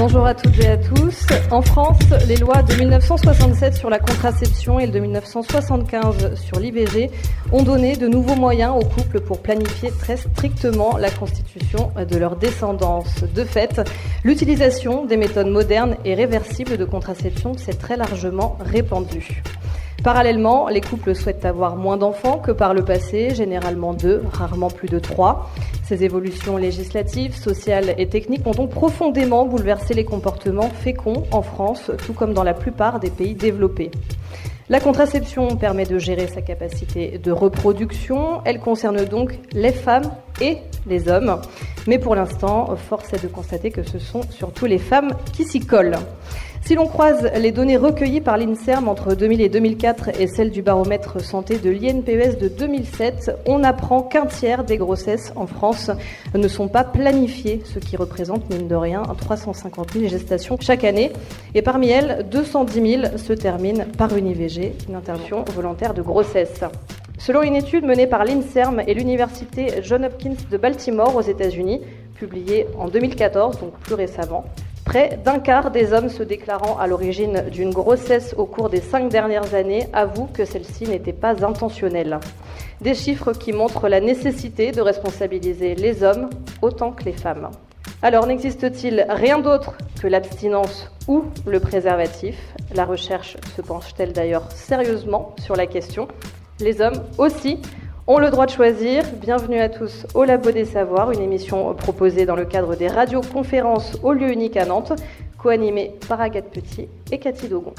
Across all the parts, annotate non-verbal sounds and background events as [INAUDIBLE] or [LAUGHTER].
Bonjour à toutes et à tous. En France, les lois de 1967 sur la contraception et de 1975 sur l'IVG ont donné de nouveaux moyens aux couples pour planifier très strictement la constitution de leur descendance. De fait, l'utilisation des méthodes modernes et réversibles de contraception s'est très largement répandue. Parallèlement, les couples souhaitent avoir moins d'enfants que par le passé, généralement deux, rarement plus de trois. Ces évolutions législatives, sociales et techniques ont donc profondément bouleversé les comportements féconds en France, tout comme dans la plupart des pays développés. La contraception permet de gérer sa capacité de reproduction. Elle concerne donc les femmes et les hommes. Mais pour l'instant, force est de constater que ce sont surtout les femmes qui s'y collent. Si l'on croise les données recueillies par l'INSERM entre 2000 et 2004 et celles du baromètre santé de l'INPES de 2007, on apprend qu'un tiers des grossesses en France ne sont pas planifiées, ce qui représente, mine de rien, 350 000 gestations chaque année. Et parmi elles, 210 000 se terminent par une IVG, une intervention volontaire de grossesse. Selon une étude menée par l'INSERM et l'université John Hopkins de Baltimore aux États-Unis, publiée en 2014, donc plus récemment, Près d'un quart des hommes se déclarant à l'origine d'une grossesse au cours des cinq dernières années avouent que celle-ci n'était pas intentionnelle. Des chiffres qui montrent la nécessité de responsabiliser les hommes autant que les femmes. Alors n'existe-t-il rien d'autre que l'abstinence ou le préservatif? La recherche se penche-t-elle d'ailleurs sérieusement sur la question? Les hommes aussi ont le droit de choisir. Bienvenue à tous au Labo des Savoirs, une émission proposée dans le cadre des radioconférences au lieu unique à Nantes, co-animée par Agathe Petit et Cathy Dogon.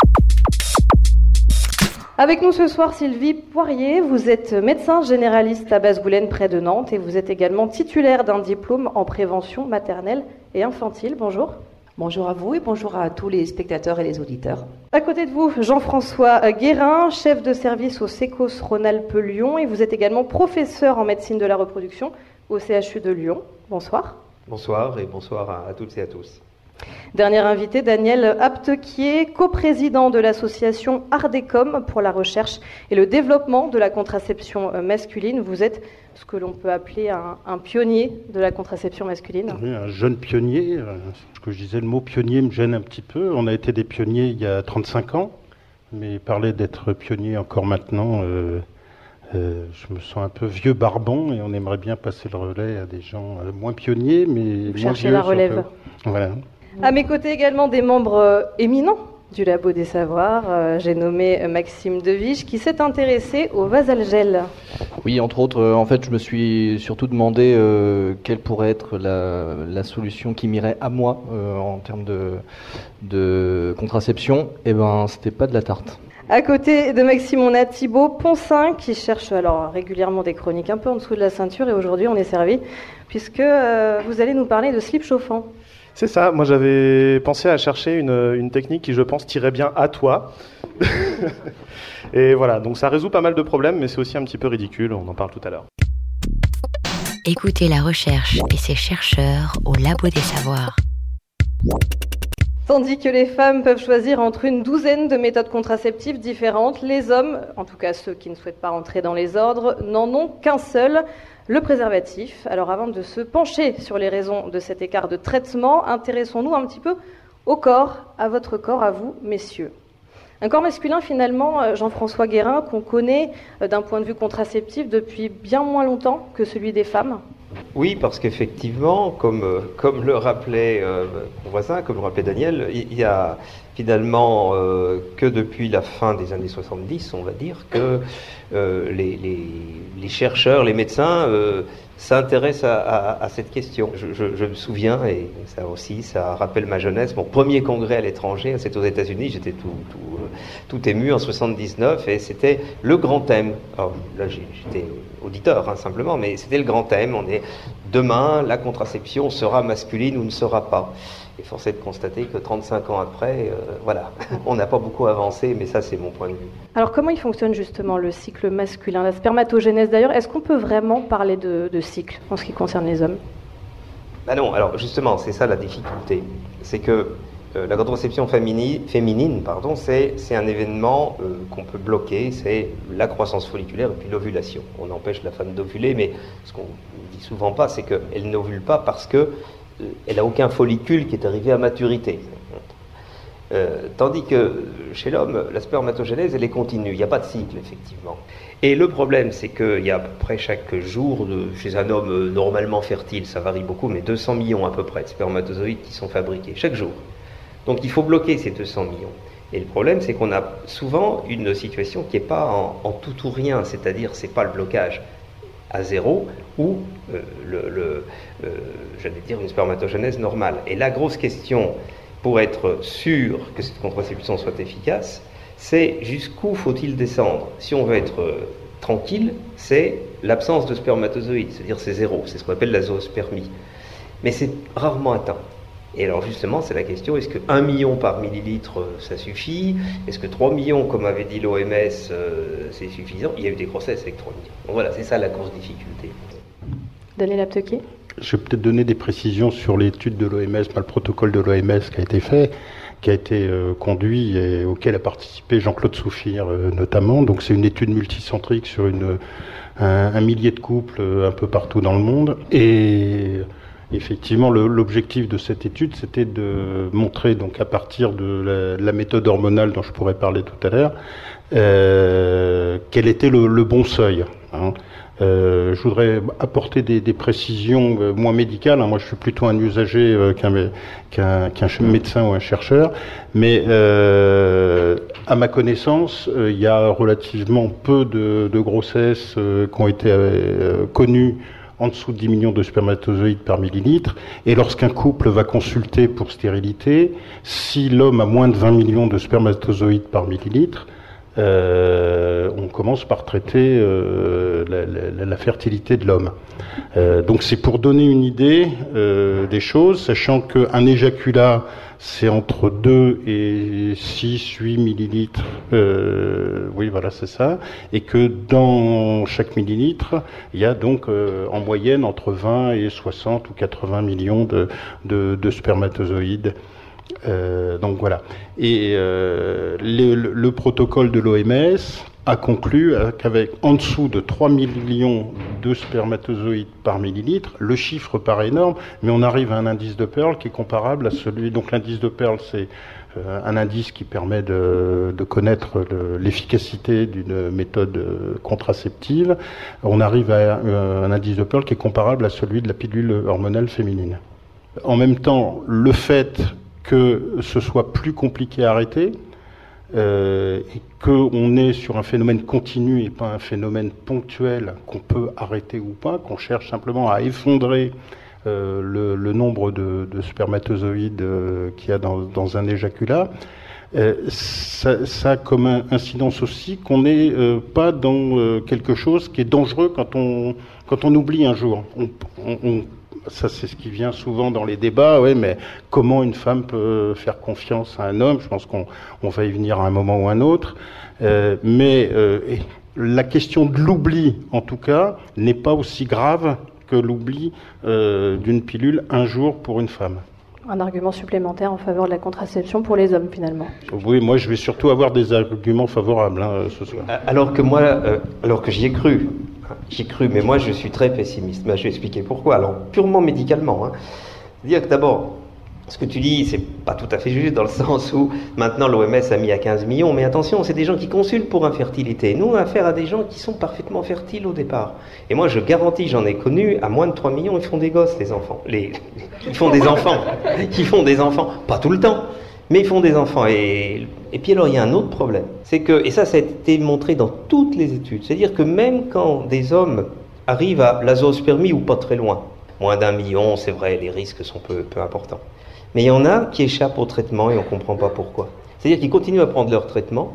Avec nous ce soir, Sylvie Poirier, vous êtes médecin généraliste à Basse-Goulaine près de Nantes et vous êtes également titulaire d'un diplôme en prévention maternelle et infantile. Bonjour. Bonjour à vous et bonjour à tous les spectateurs et les auditeurs. À côté de vous, Jean-François Guérin, chef de service au SECOS Rhône-Alpes Lyon et vous êtes également professeur en médecine de la reproduction au CHU de Lyon. Bonsoir. Bonsoir et bonsoir à, toutes et à tous. Dernier invité, Daniel Aptequier, coprésident de l'association Ardecom pour la recherche et le développement de la contraception masculine. Vous êtes ce que l'on peut appeler un, pionnier de la contraception masculine. Oui, un jeune pionnier. Euh, ce que je disais, le mot pionnier me gêne un petit peu. On a été des pionniers il y a 35 ans, mais parler d'être pionnier encore maintenant, euh, euh, je me sens un peu vieux barbon et on aimerait bien passer le relais à des gens moins pionniers, mais Vous moins la relève. Voilà. À mes côtés également des membres éminents du Labo des Savoirs. Euh, j'ai nommé Maxime Devige qui s'est intéressé au vasalgel. Oui, entre autres, euh, en fait, je me suis surtout demandé euh, quelle pourrait être la, solution qui m'irait à moi en termes de, de contraception. Et eh ben, c'était pas de la tarte. À côté de Maxime, on a Thibaut Poncin qui cherche alors régulièrement des chroniques un peu en dessous de la ceinture et aujourd'hui on est servi puisque vous allez nous parler de slip chauffant. C'est ça, moi j'avais pensé à chercher une, technique qui je pense tirait bien à toi. [LAUGHS] et voilà, donc ça résout pas mal de problèmes, mais c'est aussi un petit peu ridicule, on en parle tout à l'heure. Écoutez la recherche et ses chercheurs au Labo des Savoirs. Tandis que les femmes peuvent choisir entre une douzaine de méthodes contraceptives différentes, les hommes, en tout cas ceux qui ne souhaitent pas rentrer dans les ordres, n'en ont qu'un seul, le préservatif. Alors avant de se pencher sur les raisons de cet écart de traitement, intéressons-nous un petit peu au corps, à votre corps, à vous, messieurs. Un corps masculin, finalement, euh, Jean-François Guérin, qu'on connaît euh, d'un point de vue contraceptif depuis bien moins longtemps que celui des femmes. Oui, parce qu'effectivement, comme, euh, comme le rappelait mon voisin, comme le rappelait Daniel, il y a finalement que depuis la fin des années 70, on va dire, que les, les, chercheurs, les médecins s'intéressent à, cette question. Je, me souviens, et ça aussi, ça rappelle ma jeunesse, mon premier congrès à l'étranger, c'était aux États-Unis, j'étais tout, ému en 79, et c'était le grand thème. Alors, là, j'étais auditeur, hein, simplement, mais c'était le grand thème. On est demain, la contraception sera masculine ou ne sera pas. Est de constater que 35 ans après, euh, voilà, [LAUGHS] on n'a pas beaucoup avancé, mais ça c'est mon point de vue. Alors comment il fonctionne justement le cycle masculin, la spermatogénèse? D'ailleurs Est-ce qu'on peut vraiment parler de, cycle en ce qui concerne les hommes? Bah non, alors justement, c'est ça la difficulté. C'est que euh, la contraception féminine, féminine pardon, c'est, un événement euh, qu'on peut bloquer, c'est la croissance folliculaire et puis l'ovulation. On empêche la femme d'ovuler, mais ce qu'on ne dit souvent pas, c'est qu'elle n'ovule pas parce qu'elle euh, n'a aucun follicule qui est arrivé à maturité. tandis que chez l'homme, la spermatogénèse, elle est continue, il n'y a pas de cycle, effectivement. Et le problème, c'est qu'il y a à peu près chaque jour, chez un homme normalement fertile, ça varie beaucoup, mais 200 millions à peu près de spermatozoïdes qui sont fabriqués, chaque jour. Donc il faut bloquer ces 200 millions. Et le problème, c'est qu'on a souvent une situation qui n'est pas en, tout ou rien, c'est-à-dire c'est pas le blocage à zéro ou euh, le, euh, j'allais dire une spermatogenèse normale. Et la grosse question pour être sûr que cette contraception soit efficace, c'est jusqu'où faut-il descendre? Si on veut être euh, tranquille, c'est l'absence de spermatozoïdes, c'est-à-dire c'est zéro, c'est ce qu'on appelle la zoospermie. Mais c'est rarement atteint. Et alors justement, c'est la question, est-ce que 1 million par millilitre, euh, ça suffit? Est-ce que 3 millions, comme avait dit l'OMS, euh, c'est suffisant? Il y a eu des grossesses avec 3 millions. Donc voilà, c'est ça la grosse difficulté. Daniel Aptequier? Je vais peut-être donner des précisions sur l'étude de l'OMS, le protocole de l'OMS qui a été fait, qui a été euh, conduit et auquel a participé Jean-Claude Souffire notamment. Donc c'est une étude multicentrique sur une, un, un millier de couples un peu partout dans le monde. Et Effectivement, l'objectif de cette étude, c'était de montrer, donc à partir de la, méthode hormonale dont je pourrais parler tout à l'heure, euh, quel était le, bon seuil. Hein. Euh, je voudrais apporter des, précisions euh, moins médicales. Hein. Moi, je suis plutôt un usager qu'un médecin ou un chercheur. Mais à ma connaissance, il y a relativement peu de, de grossesses qui ont été connues en dessous de 10 millions de spermatozoïdes par millilitre. Et lorsqu'un couple va consulter pour stérilité, si l'homme a moins de 20 millions de spermatozoïdes par millilitre, euh, on commence par traiter euh, la, fertilité de l'homme. Euh, donc c'est pour donner une idée des choses, sachant qu'un éjaculat c'est entre 2 et 6, 8 millilitres. Oui, voilà, c'est ça. Et que dans chaque millilitre, il y a donc en moyenne entre 20 et 60 ou 80 millions de, spermatozoïdes. Euh, donc voilà. Et le, protocole de l'OMS a conclu qu'avec en dessous de 3 millions de spermatozoïdes par millilitre, le chiffre paraît énorme, mais on arrive à un indice de Pearl qui est comparable à celui. Donc l'indice de Pearl, c'est euh, un indice qui permet de, connaître l'efficacité d'une méthode euh, contraceptive. On arrive à euh, un indice de Pearl qui est comparable à celui de la pilule hormonale féminine. En même temps, le fait que ce soit plus compliqué à arrêter, euh, et qu'on est sur un phénomène continu et pas un phénomène ponctuel qu'on peut arrêter ou pas, qu'on cherche simplement à effondrer euh, le, nombre de, spermatozoïdes euh, qu'il y a dans, un éjaculat, ça, a comme incidence aussi qu'on n'est pas dans quelque chose qui est dangereux quand on, quand on oublie un jour. Ça c'est ce qui vient souvent dans les débats, ouais, mais comment une femme peut faire confiance à un homme? Je pense qu'on va y venir à un moment ou un autre. Euh, mais euh, la question de l'oubli, en tout cas, n'est pas aussi grave que l'oubli euh, d'une pilule un jour pour une femme. Un argument supplémentaire en faveur de la contraception pour les hommes, finalement. Oui, moi je vais surtout avoir des arguments favorables hein, ce soir. Alors que moi, alors que j'y ai cru, J'y cru, mais moi je suis très pessimiste. Mais je vais expliquer pourquoi. Alors, purement médicalement. Hein. Dire que d'abord, ce que tu dis, c'est pas tout à fait juste dans le [LAUGHS] sens où maintenant l'OMS a mis à 15 millions, mais attention, c'est des gens qui consultent pour infertilité. Nous, on a affaire à des gens qui sont parfaitement fertiles au départ. Et moi, je garantis, j'en ai connu, à moins de 3 millions, ils font des gosses, les enfants. Les... [LAUGHS] Ils font des enfants. Ils font des enfants. Pas tout le temps, mais ils font des enfants. Et, et puis alors, il y a un autre problème. C'est que, et ça, ça a été montré dans toutes les études, c'est-à-dire que même quand des hommes arrivent à l'azospermie ou pas très loin, moins d'un million, c'est vrai, les risques sont peu, peu importants. Mais il y en a qui échappent au traitement et on ne comprend pas pourquoi. C'est-à-dire qu'ils continuent à prendre leur traitement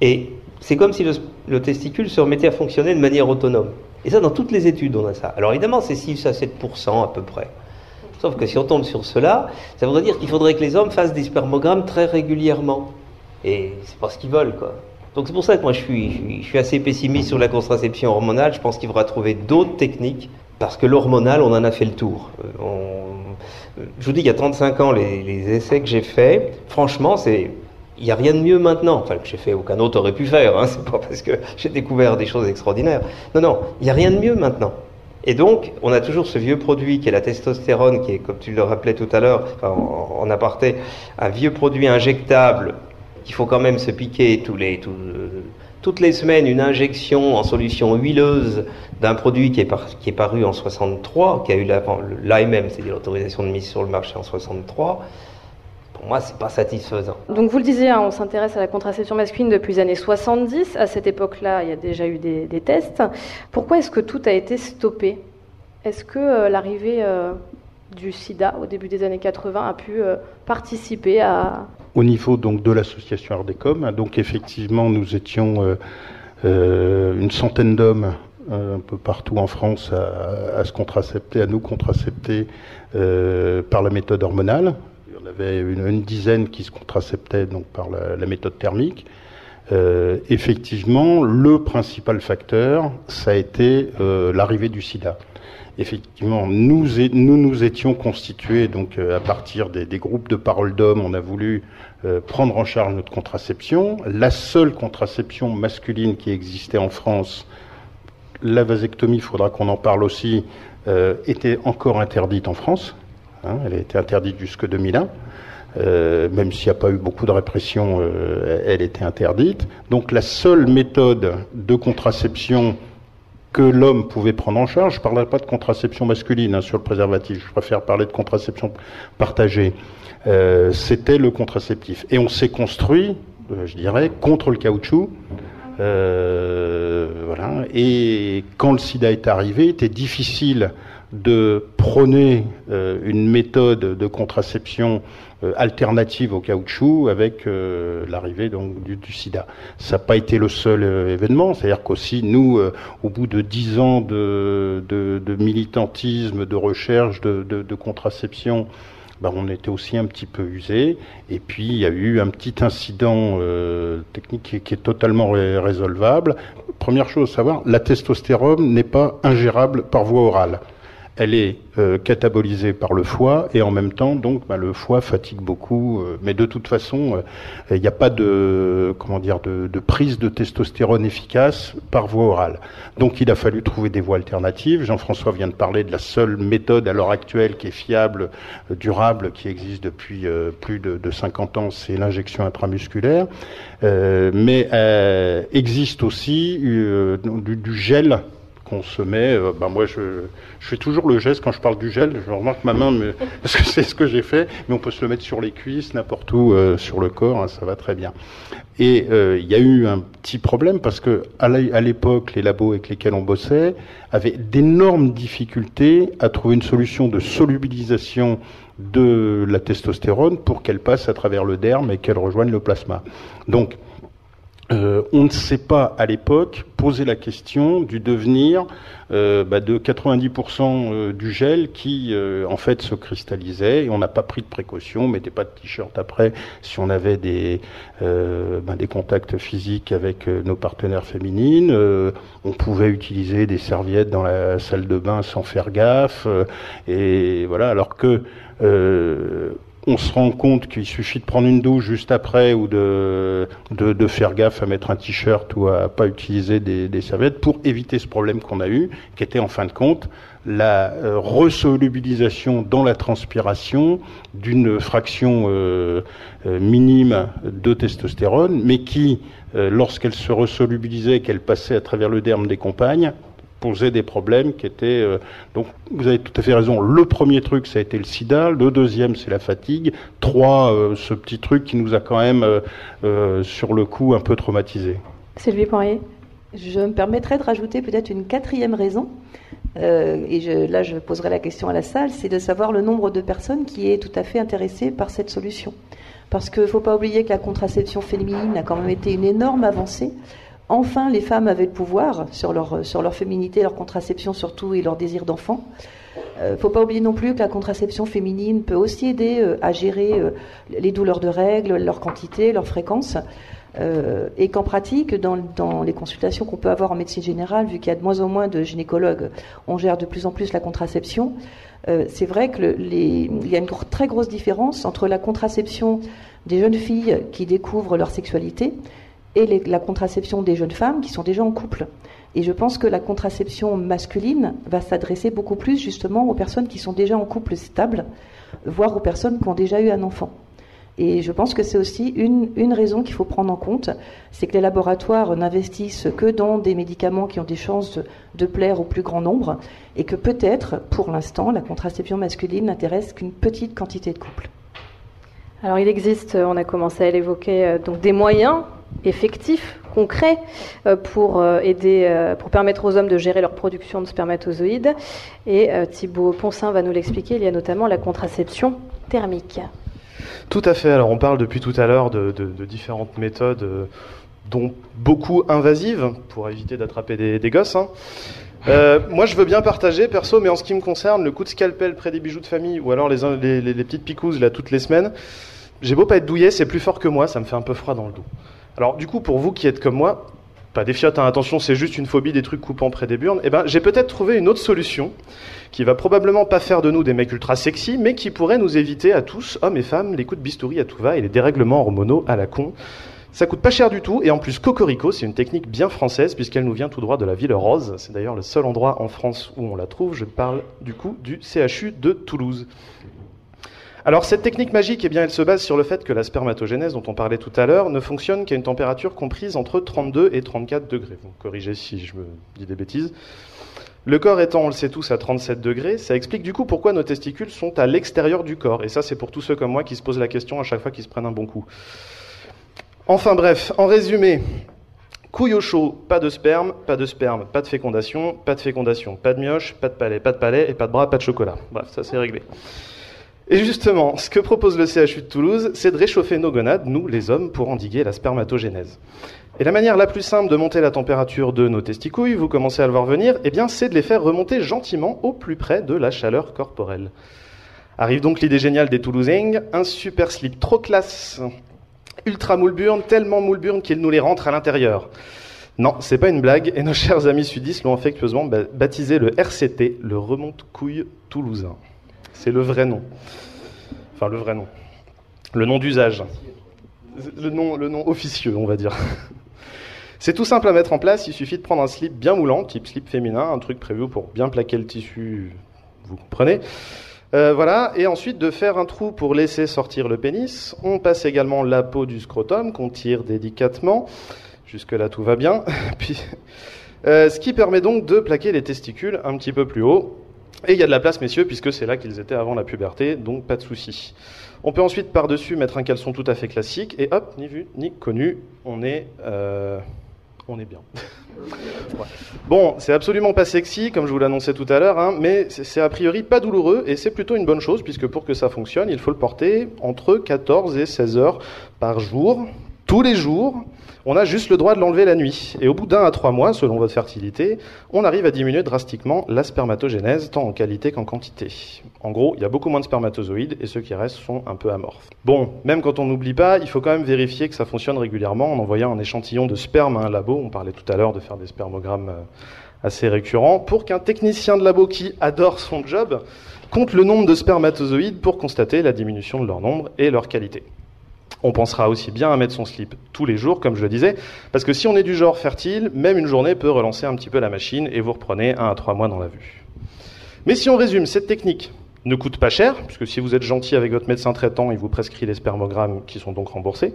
et c'est comme si le, le, testicule se remettait à fonctionner de manière autonome. Et ça, dans toutes les études, on a ça. Alors évidemment, c'est 6 à 7% à peu près. Sauf que si on tombe sur cela, ça voudrait dire qu'il faudrait que les hommes fassent des spermogrammes très régulièrement. Et c'est pas ce qu'ils veulent, quoi. Donc c'est pour ça que moi je suis, assez pessimiste sur la contraception hormonale. Je pense qu'il faudra trouver d'autres techniques parce que l'hormonal, on en a fait le tour. je vous dis, il y a 35 ans, les, les essais que j'ai faits, franchement, c'est il n'y a rien de mieux maintenant. Enfin, que j'ai fait aucun autre aurait pu faire. Hein. [LAUGHS] C'est pas parce que j'ai découvert des choses extraordinaires. Non, non, il n'y a rien de mieux maintenant. Et donc, on a toujours ce vieux produit qui est la testostérone, qui est, comme tu le rappelais tout à l'heure, en, aparté, un vieux produit injectable qu'il faut quand même se piquer les, toutes les semaines une injection en solution huileuse d'un produit qui est, qui est, paru en 63, qui a eu l'AMM, c'est-à-dire l'autorisation de mise sur le marché en 63 pour moi, c'est pas satisfaisant. Donc vous le disiez, hein, on s'intéresse à la contraception masculine depuis les années 70. À cette époque-là, il y a déjà eu des, tests. Pourquoi est-ce que tout a été stoppé? Est-ce que euh, l'arrivée euh, du SIDA au début des années 80 a pu euh, participer à... Au niveau donc de l'association Ardecom, hein, donc effectivement, nous étions une centaine d'hommes un peu partout en France à, se contracepter, à nous contracepter par la méthode hormonale avait une, dizaine qui se contraceptaient donc par la, méthode thermique. Euh, effectivement, le principal facteur, ça a été euh, l'arrivée du sida. Effectivement, nous, nous étions constitués donc euh, à partir des, groupes de paroles d'hommes. On a voulu prendre en charge notre contraception. La seule contraception masculine qui existait en France, la vasectomie, il faudra qu'on en parle aussi, était encore interdite en France. Hein, elle a été interdite jusque 2001. Euh, même s'il n'y a pas eu beaucoup de répression, euh, elle était interdite. Donc la seule méthode de contraception que l'homme pouvait prendre en charge, je ne parlerai pas de contraception masculine hein, sur le préservatif, je préfère parler de contraception partagée, euh, c'était le contraceptif. Et on s'est construit, je dirais, contre le caoutchouc. Et quand le sida est arrivé, il était difficile de prôner une méthode de contraception euh, alternative au caoutchouc avec euh, l'arrivée donc du, sida. Ça n'a pas été le seul euh, événement, c'est-à-dire qu'aussi nous, au bout de dix ans de, militantisme, de recherche, de, contraception, ben, on était aussi un petit peu usé. Et puis il y a eu un petit incident technique qui, qui, est totalement résolvable. Première chose à savoir, la testostérone n'est pas ingérable par voie orale elle est euh, catabolisée par le foie et en même temps, donc, bah, le foie fatigue beaucoup. Euh, mais de toute façon, euh, il n'y a pas de comment de, prise de testostérone efficace par voie orale. Donc, il a fallu trouver des voies alternatives. Jean-François vient de parler de la seule méthode à l'heure actuelle qui est fiable, durable, qui existe depuis plus de, de, 50 ans, c'est l'injection intramusculaire. mais existe aussi du gel qu'on se met. Ben moi, je, fais toujours le geste quand je parle du gel. Je remarque ma main, [LAUGHS] parce que c'est ce que j'ai fait. Mais on peut se le mettre sur les cuisses, n'importe où euh, sur le corps, hein, ça va très bien. Et euh, il y a eu un petit problème parce que à l'époque, les labos avec lesquels on bossait avaient d'énormes difficultés à trouver une solution de solubilisation de la testostérone pour qu'elle passe à travers le derme et qu'elle rejoigne le plasma. Donc, euh, on ne sait pas à l'époque poser la question du devenir euh, bah, de 90% euh, du gel qui en fait se cristallisait. Et on n'a pas pris de précaution, on mettait pas de t-shirt après si on avait des, bah, des contacts physiques avec nos partenaires féminines, on pouvait utiliser des serviettes dans la salle de bain sans faire gaffe. Et voilà. Alors que on se rend compte qu'il suffit de prendre une douche juste après ou de, faire gaffe à mettre un t-shirt ou à pas utiliser des, serviettes pour éviter ce problème qu'on a eu, qui était en fin de compte la euh, resolubilisation dans la transpiration d'une fraction euh, euh, minime de testostérone, mais qui, lorsqu'elle se resolubilisait, qu'elle passait à travers le derme des compagnes, posait des problèmes qui étaient... Euh, donc vous avez tout à fait raison, le premier truc ça a été le sida, le deuxième c'est la fatigue, trois, euh, ce petit truc qui nous a quand même euh, sur le coup un peu traumatisé. Sylvie Poirier Je me permettrais de rajouter peut-être une quatrième raison, et je, là je poserai la question à la salle, c'est de savoir le nombre de personnes qui est tout à fait intéressées par cette solution. Parce qu'il ne faut pas oublier que la contraception féminine a quand même été une énorme avancée. Enfin, les femmes avaient le pouvoir sur leur, sur leur féminité, leur contraception surtout et leur désir d'enfant. Il euh, ne faut pas oublier non plus que la contraception féminine peut aussi aider euh, à gérer euh, les douleurs de règles, leur quantité, leur fréquence. Euh, et qu'en pratique, dans, dans, les consultations qu'on peut avoir en médecine générale, vu qu'il y a de moins en moins de gynécologues, on gère de plus en plus la contraception. Euh, c'est vrai qu'il y a une très grosse différence entre la contraception des jeunes filles qui découvrent leur sexualité et la contraception des jeunes femmes qui sont déjà en couple. Et je pense que la contraception masculine va s'adresser beaucoup plus justement aux personnes qui sont déjà en couple stable, voire aux personnes qui ont déjà eu un enfant. Et je pense que c'est aussi une, une raison qu'il faut prendre en compte, c'est que les laboratoires n'investissent que dans des médicaments qui ont des chances de, plaire au plus grand nombre, et que peut-être, pour l'instant, la contraception masculine n'intéresse qu'une petite quantité de couples. Alors il existe, on a commencé à l'évoquer, euh, donc des moyens effectifs, concrets, euh, pour euh, aider, pour permettre aux hommes de gérer leur production de spermatozoïdes. Et Thibaut Poncin va nous l'expliquer. Il y a notamment la contraception thermique. Tout à fait. Alors on parle depuis tout à l'heure de, différentes méthodes, euh, dont beaucoup invasives, pour éviter d'attraper des, gosses. Hein. Euh, moi, je veux bien partager, perso, mais en ce qui me concerne, le coup de scalpel près des bijoux de famille, ou alors les, petites picouses là toutes les semaines, j'ai beau pas être douillet, c'est plus fort que moi, ça me fait un peu froid dans le dos. Alors du coup, pour vous qui êtes comme moi, pas des fiottes, hein, attention, c'est juste une phobie des trucs coupants près des burnes, eh ben, j'ai peut-être trouvé une autre solution qui va probablement pas faire de nous des mecs ultra sexy, mais qui pourrait nous éviter à tous, hommes et femmes, les coups de bistouri à tout va et les dérèglements hormonaux à la con. Ça coûte pas cher du tout, et en plus Cocorico, c'est une technique bien française puisqu'elle nous vient tout droit de la ville rose. C'est d'ailleurs le seul endroit en France où on la trouve. Je parle du coup du CHU de Toulouse. Alors cette technique magique, eh bien, elle se base sur le fait que la spermatogénèse dont on parlait tout à l'heure ne fonctionne qu'à une température comprise entre 32 et 34 degrés. Vous corrigez si je me dis des bêtises. Le corps étant, on le sait tous, à 37 degrés, ça explique du coup pourquoi nos testicules sont à l'extérieur du corps. Et ça, c'est pour tous ceux comme moi qui se posent la question à chaque fois qu'ils se prennent un bon coup. Enfin bref, en résumé, couille au chaud, pas de sperme, pas de sperme, pas de fécondation, pas de fécondation, pas de mioche, pas de palais, pas de palais et pas de bras, pas de chocolat. Bref, ça c'est réglé. Et justement, ce que propose le CHU de Toulouse, c'est de réchauffer nos gonades, nous les hommes, pour endiguer la spermatogénèse. Et la manière la plus simple de monter la température de nos testicouilles, vous commencez à le voir venir, eh bien, c'est de les faire remonter gentiment au plus près de la chaleur corporelle. Arrive donc l'idée géniale des Toulousains, un super slip trop classe, ultra moule-burne, tellement moule-burne qu'il nous les rentre à l'intérieur. Non, c'est pas une blague, et nos chers amis sudistes l'ont affectueusement baptisé le RCT, le remonte-couille toulousain. C'est le vrai nom. Enfin, le vrai nom. Le nom d'usage. Le nom, le nom officieux, on va dire. [LAUGHS] C'est tout simple à mettre en place, il suffit de prendre un slip bien moulant, type slip féminin, un truc prévu pour bien plaquer le tissu, vous comprenez. Euh, voilà, et ensuite de faire un trou pour laisser sortir le pénis. On passe également la peau du scrotum qu'on tire délicatement. Jusque-là, tout va bien. [LAUGHS] Puis, euh, ce qui permet donc de plaquer les testicules un petit peu plus haut. Et il y a de la place, messieurs, puisque c'est là qu'ils étaient avant la puberté, donc pas de souci. On peut ensuite par-dessus mettre un caleçon tout à fait classique, et hop, ni vu ni connu, on est, euh, on est bien. [LAUGHS] Bon, c'est absolument pas sexy, comme je vous l'annonçais tout à l'heure, hein, mais c'est a priori pas douloureux, et c'est plutôt une bonne chose, puisque pour que ça fonctionne, il faut le porter entre 14 et 16 heures par jour, tous les jours, on a juste le droit de l'enlever la nuit. Et au bout d'un à trois mois, selon votre fertilité, on arrive à diminuer drastiquement la spermatogénèse, tant en qualité qu'en quantité. En gros, il y a beaucoup moins de spermatozoïdes et ceux qui restent sont un peu amorphes. Bon, même quand on n'oublie pas, il faut quand même vérifier que ça fonctionne régulièrement en envoyant un échantillon de sperme à un labo. On parlait tout à l'heure de faire des spermogrammes euh, assez récurrents pour qu'un technicien de labo qui adore son job compte le nombre de spermatozoïdes pour constater la diminution de leur nombre et leur qualité. On pensera aussi bien à mettre son slip tous les jours, comme je le disais, parce que si on est du genre fertile, même une journée peut relancer un petit peu la machine et vous reprenez un à trois mois dans la vue. Mais si on résume, cette technique ne coûte pas cher, puisque si vous êtes gentil avec votre médecin traitant, il vous prescrit les spermogrammes qui sont donc remboursés.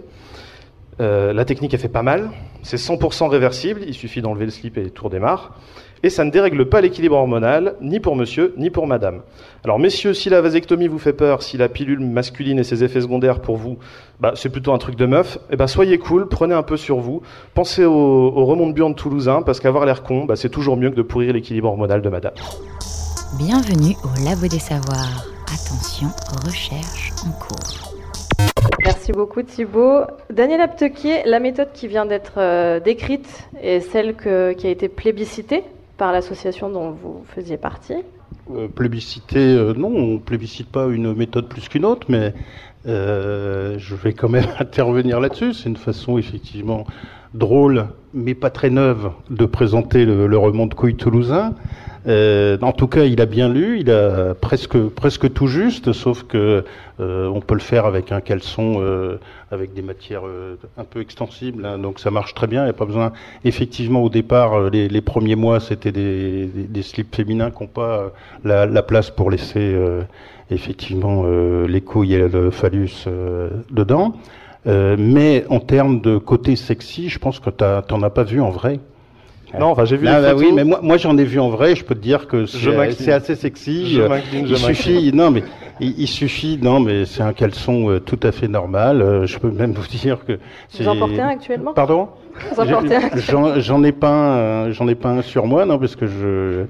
Euh, la technique, elle fait pas mal. C'est 100% réversible, il suffit d'enlever le slip et les tours démarrent et ça ne dérègle pas l'équilibre hormonal, ni pour monsieur, ni pour madame. Alors messieurs, si la vasectomie vous fait peur, si la pilule masculine et ses effets secondaires pour vous, bah, c'est plutôt un truc de meuf, eh ben soyez cool, prenez un peu sur vous, pensez au, au remont de burn toulousain, parce qu'avoir l'air con, bah, c'est toujours mieux que de pourrir l'équilibre hormonal de madame. Bienvenue au Labo des Savoirs. Attention, recherche en cours. Merci beaucoup Thibault. Daniel Aptequier, la méthode qui vient d'être euh, décrite est celle qui a été plébiscitée par l'association dont vous faisiez partie euh, Plébisciter, euh, non, on plébiscite pas une méthode plus qu'une autre, mais euh, je vais quand même [LAUGHS] intervenir là-dessus. C'est une façon effectivement drôle, mais pas très neuve, de présenter le, le remonte couille toulousain. Euh, en tout cas, il a bien lu, il a presque presque tout juste, sauf que euh, on peut le faire avec un caleçon euh, avec des matières euh, un peu extensibles, hein, donc ça marche très bien. Il n'y a pas besoin. Effectivement, au départ, euh, les, les premiers mois, c'était des, des, slips féminins qui n'ont pas euh, la, la place pour laisser effectivement les couilles et le phallus dedans. Mais en termes de côté sexy, je pense que t'en as pas vu en vrai. Non, enfin, j'ai vu Ah les bah photos. oui, mais moi, moi j'en ai vu en vrai. Je peux te dire que c'est assez sexy. Je il suffit, non mais il, il suffit, non mais c'est un caleçon euh, tout à fait normal. Euh, je peux même [LAUGHS] vous dire que. Vous en portez un actuellement? Pardon? Vous en portez un J'ai- J'en ai pas, j'en ai pas un sur moi, non parce que je.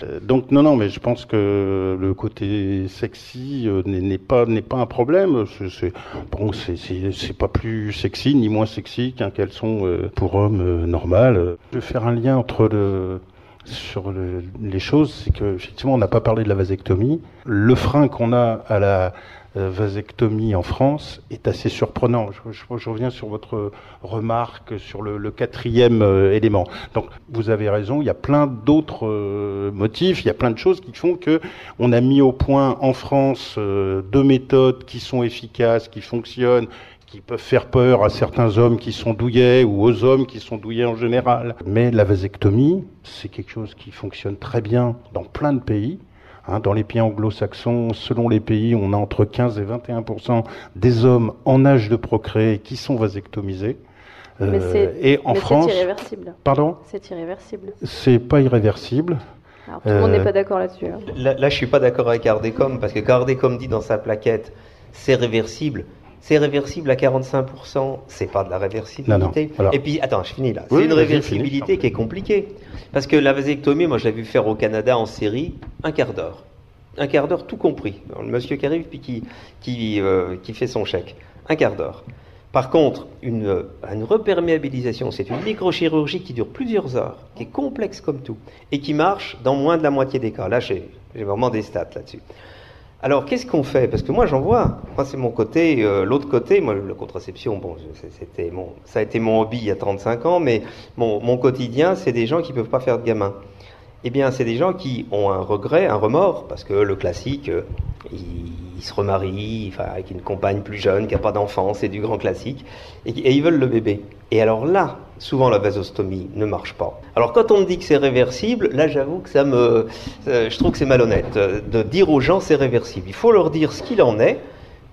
Je- Donc non non mais je pense que le côté sexy euh, n'est pas n'est pas un problème. C'est- bon c'est pas plus sexy ni moins sexy qu'un caleçon euh, pour homme euh, normal. Je vais faire un lien entre le sur le- les choses, c'est que effectivement on n'a pas parlé de la vasectomie. Le frein qu'on a à la euh, vasectomie en France est assez surprenant. Je, je- je reviens sur votre remarque sur le, le quatrième euh, élément. Donc vous avez raison, il y a plein d'autres euh, motifs, il y a plein de choses qui font que on a mis au point en France deux méthodes qui sont efficaces, qui fonctionnent qui peuvent faire peur à certains hommes qui sont douillets ou aux hommes qui sont douillets en général. Mais la vasectomie, c'est quelque chose qui fonctionne très bien dans plein de pays. Hein, dans les pays anglo-saxons, selon les pays, on a entre 15 et 21 des hommes en âge de procréer qui sont vasectomisés. Mais Euh, c'est et en mais France, c'est irréversible. pardon, C'est irréversible. c'est pas irréversible. Alors tout le monde Euh, n'est pas d'accord là-dessus. hein. Là, là, je suis pas d'accord avec Ardecom, parce que quand Ardecom dit dans sa plaquette, c'est réversible. C'est réversible à 45%, c'est pas de la réversibilité. Non, non, voilà. Et puis, attends, je finis là. Oui, c'est une réversibilité qui est compliquée. Parce que la vasectomie, moi, je l'ai vu faire au Canada en série, un quart d'heure. Un quart d'heure, tout compris. Le monsieur qui arrive, puis qui, qui, euh, qui fait son chèque. Un quart d'heure. Par contre, une, euh, une reperméabilisation, c'est une microchirurgie qui dure plusieurs heures, qui est complexe comme tout, et qui marche dans moins de la moitié des cas. Là, j'ai vraiment des stats là-dessus. Alors, qu'est-ce qu'on fait? Parce que moi, j'en vois. Moi, c'est mon côté. euh, L'autre côté, moi, la contraception, bon, c'était mon, ça a été mon hobby il y a 35 ans, mais mon, quotidien, c'est des gens qui peuvent pas faire de gamins. Eh bien, c'est des gens qui ont un regret, un remords, parce que le classique, euh, il, il se remarie enfin, avec une compagne plus jeune qui n'a pas d'enfant, c'est du grand classique, et, et ils veulent le bébé. Et alors là, souvent la vasostomie ne marche pas. Alors quand on me dit que c'est réversible, là j'avoue que ça me, euh, je trouve que c'est malhonnête euh, de dire aux gens c'est réversible. Il faut leur dire ce qu'il en est,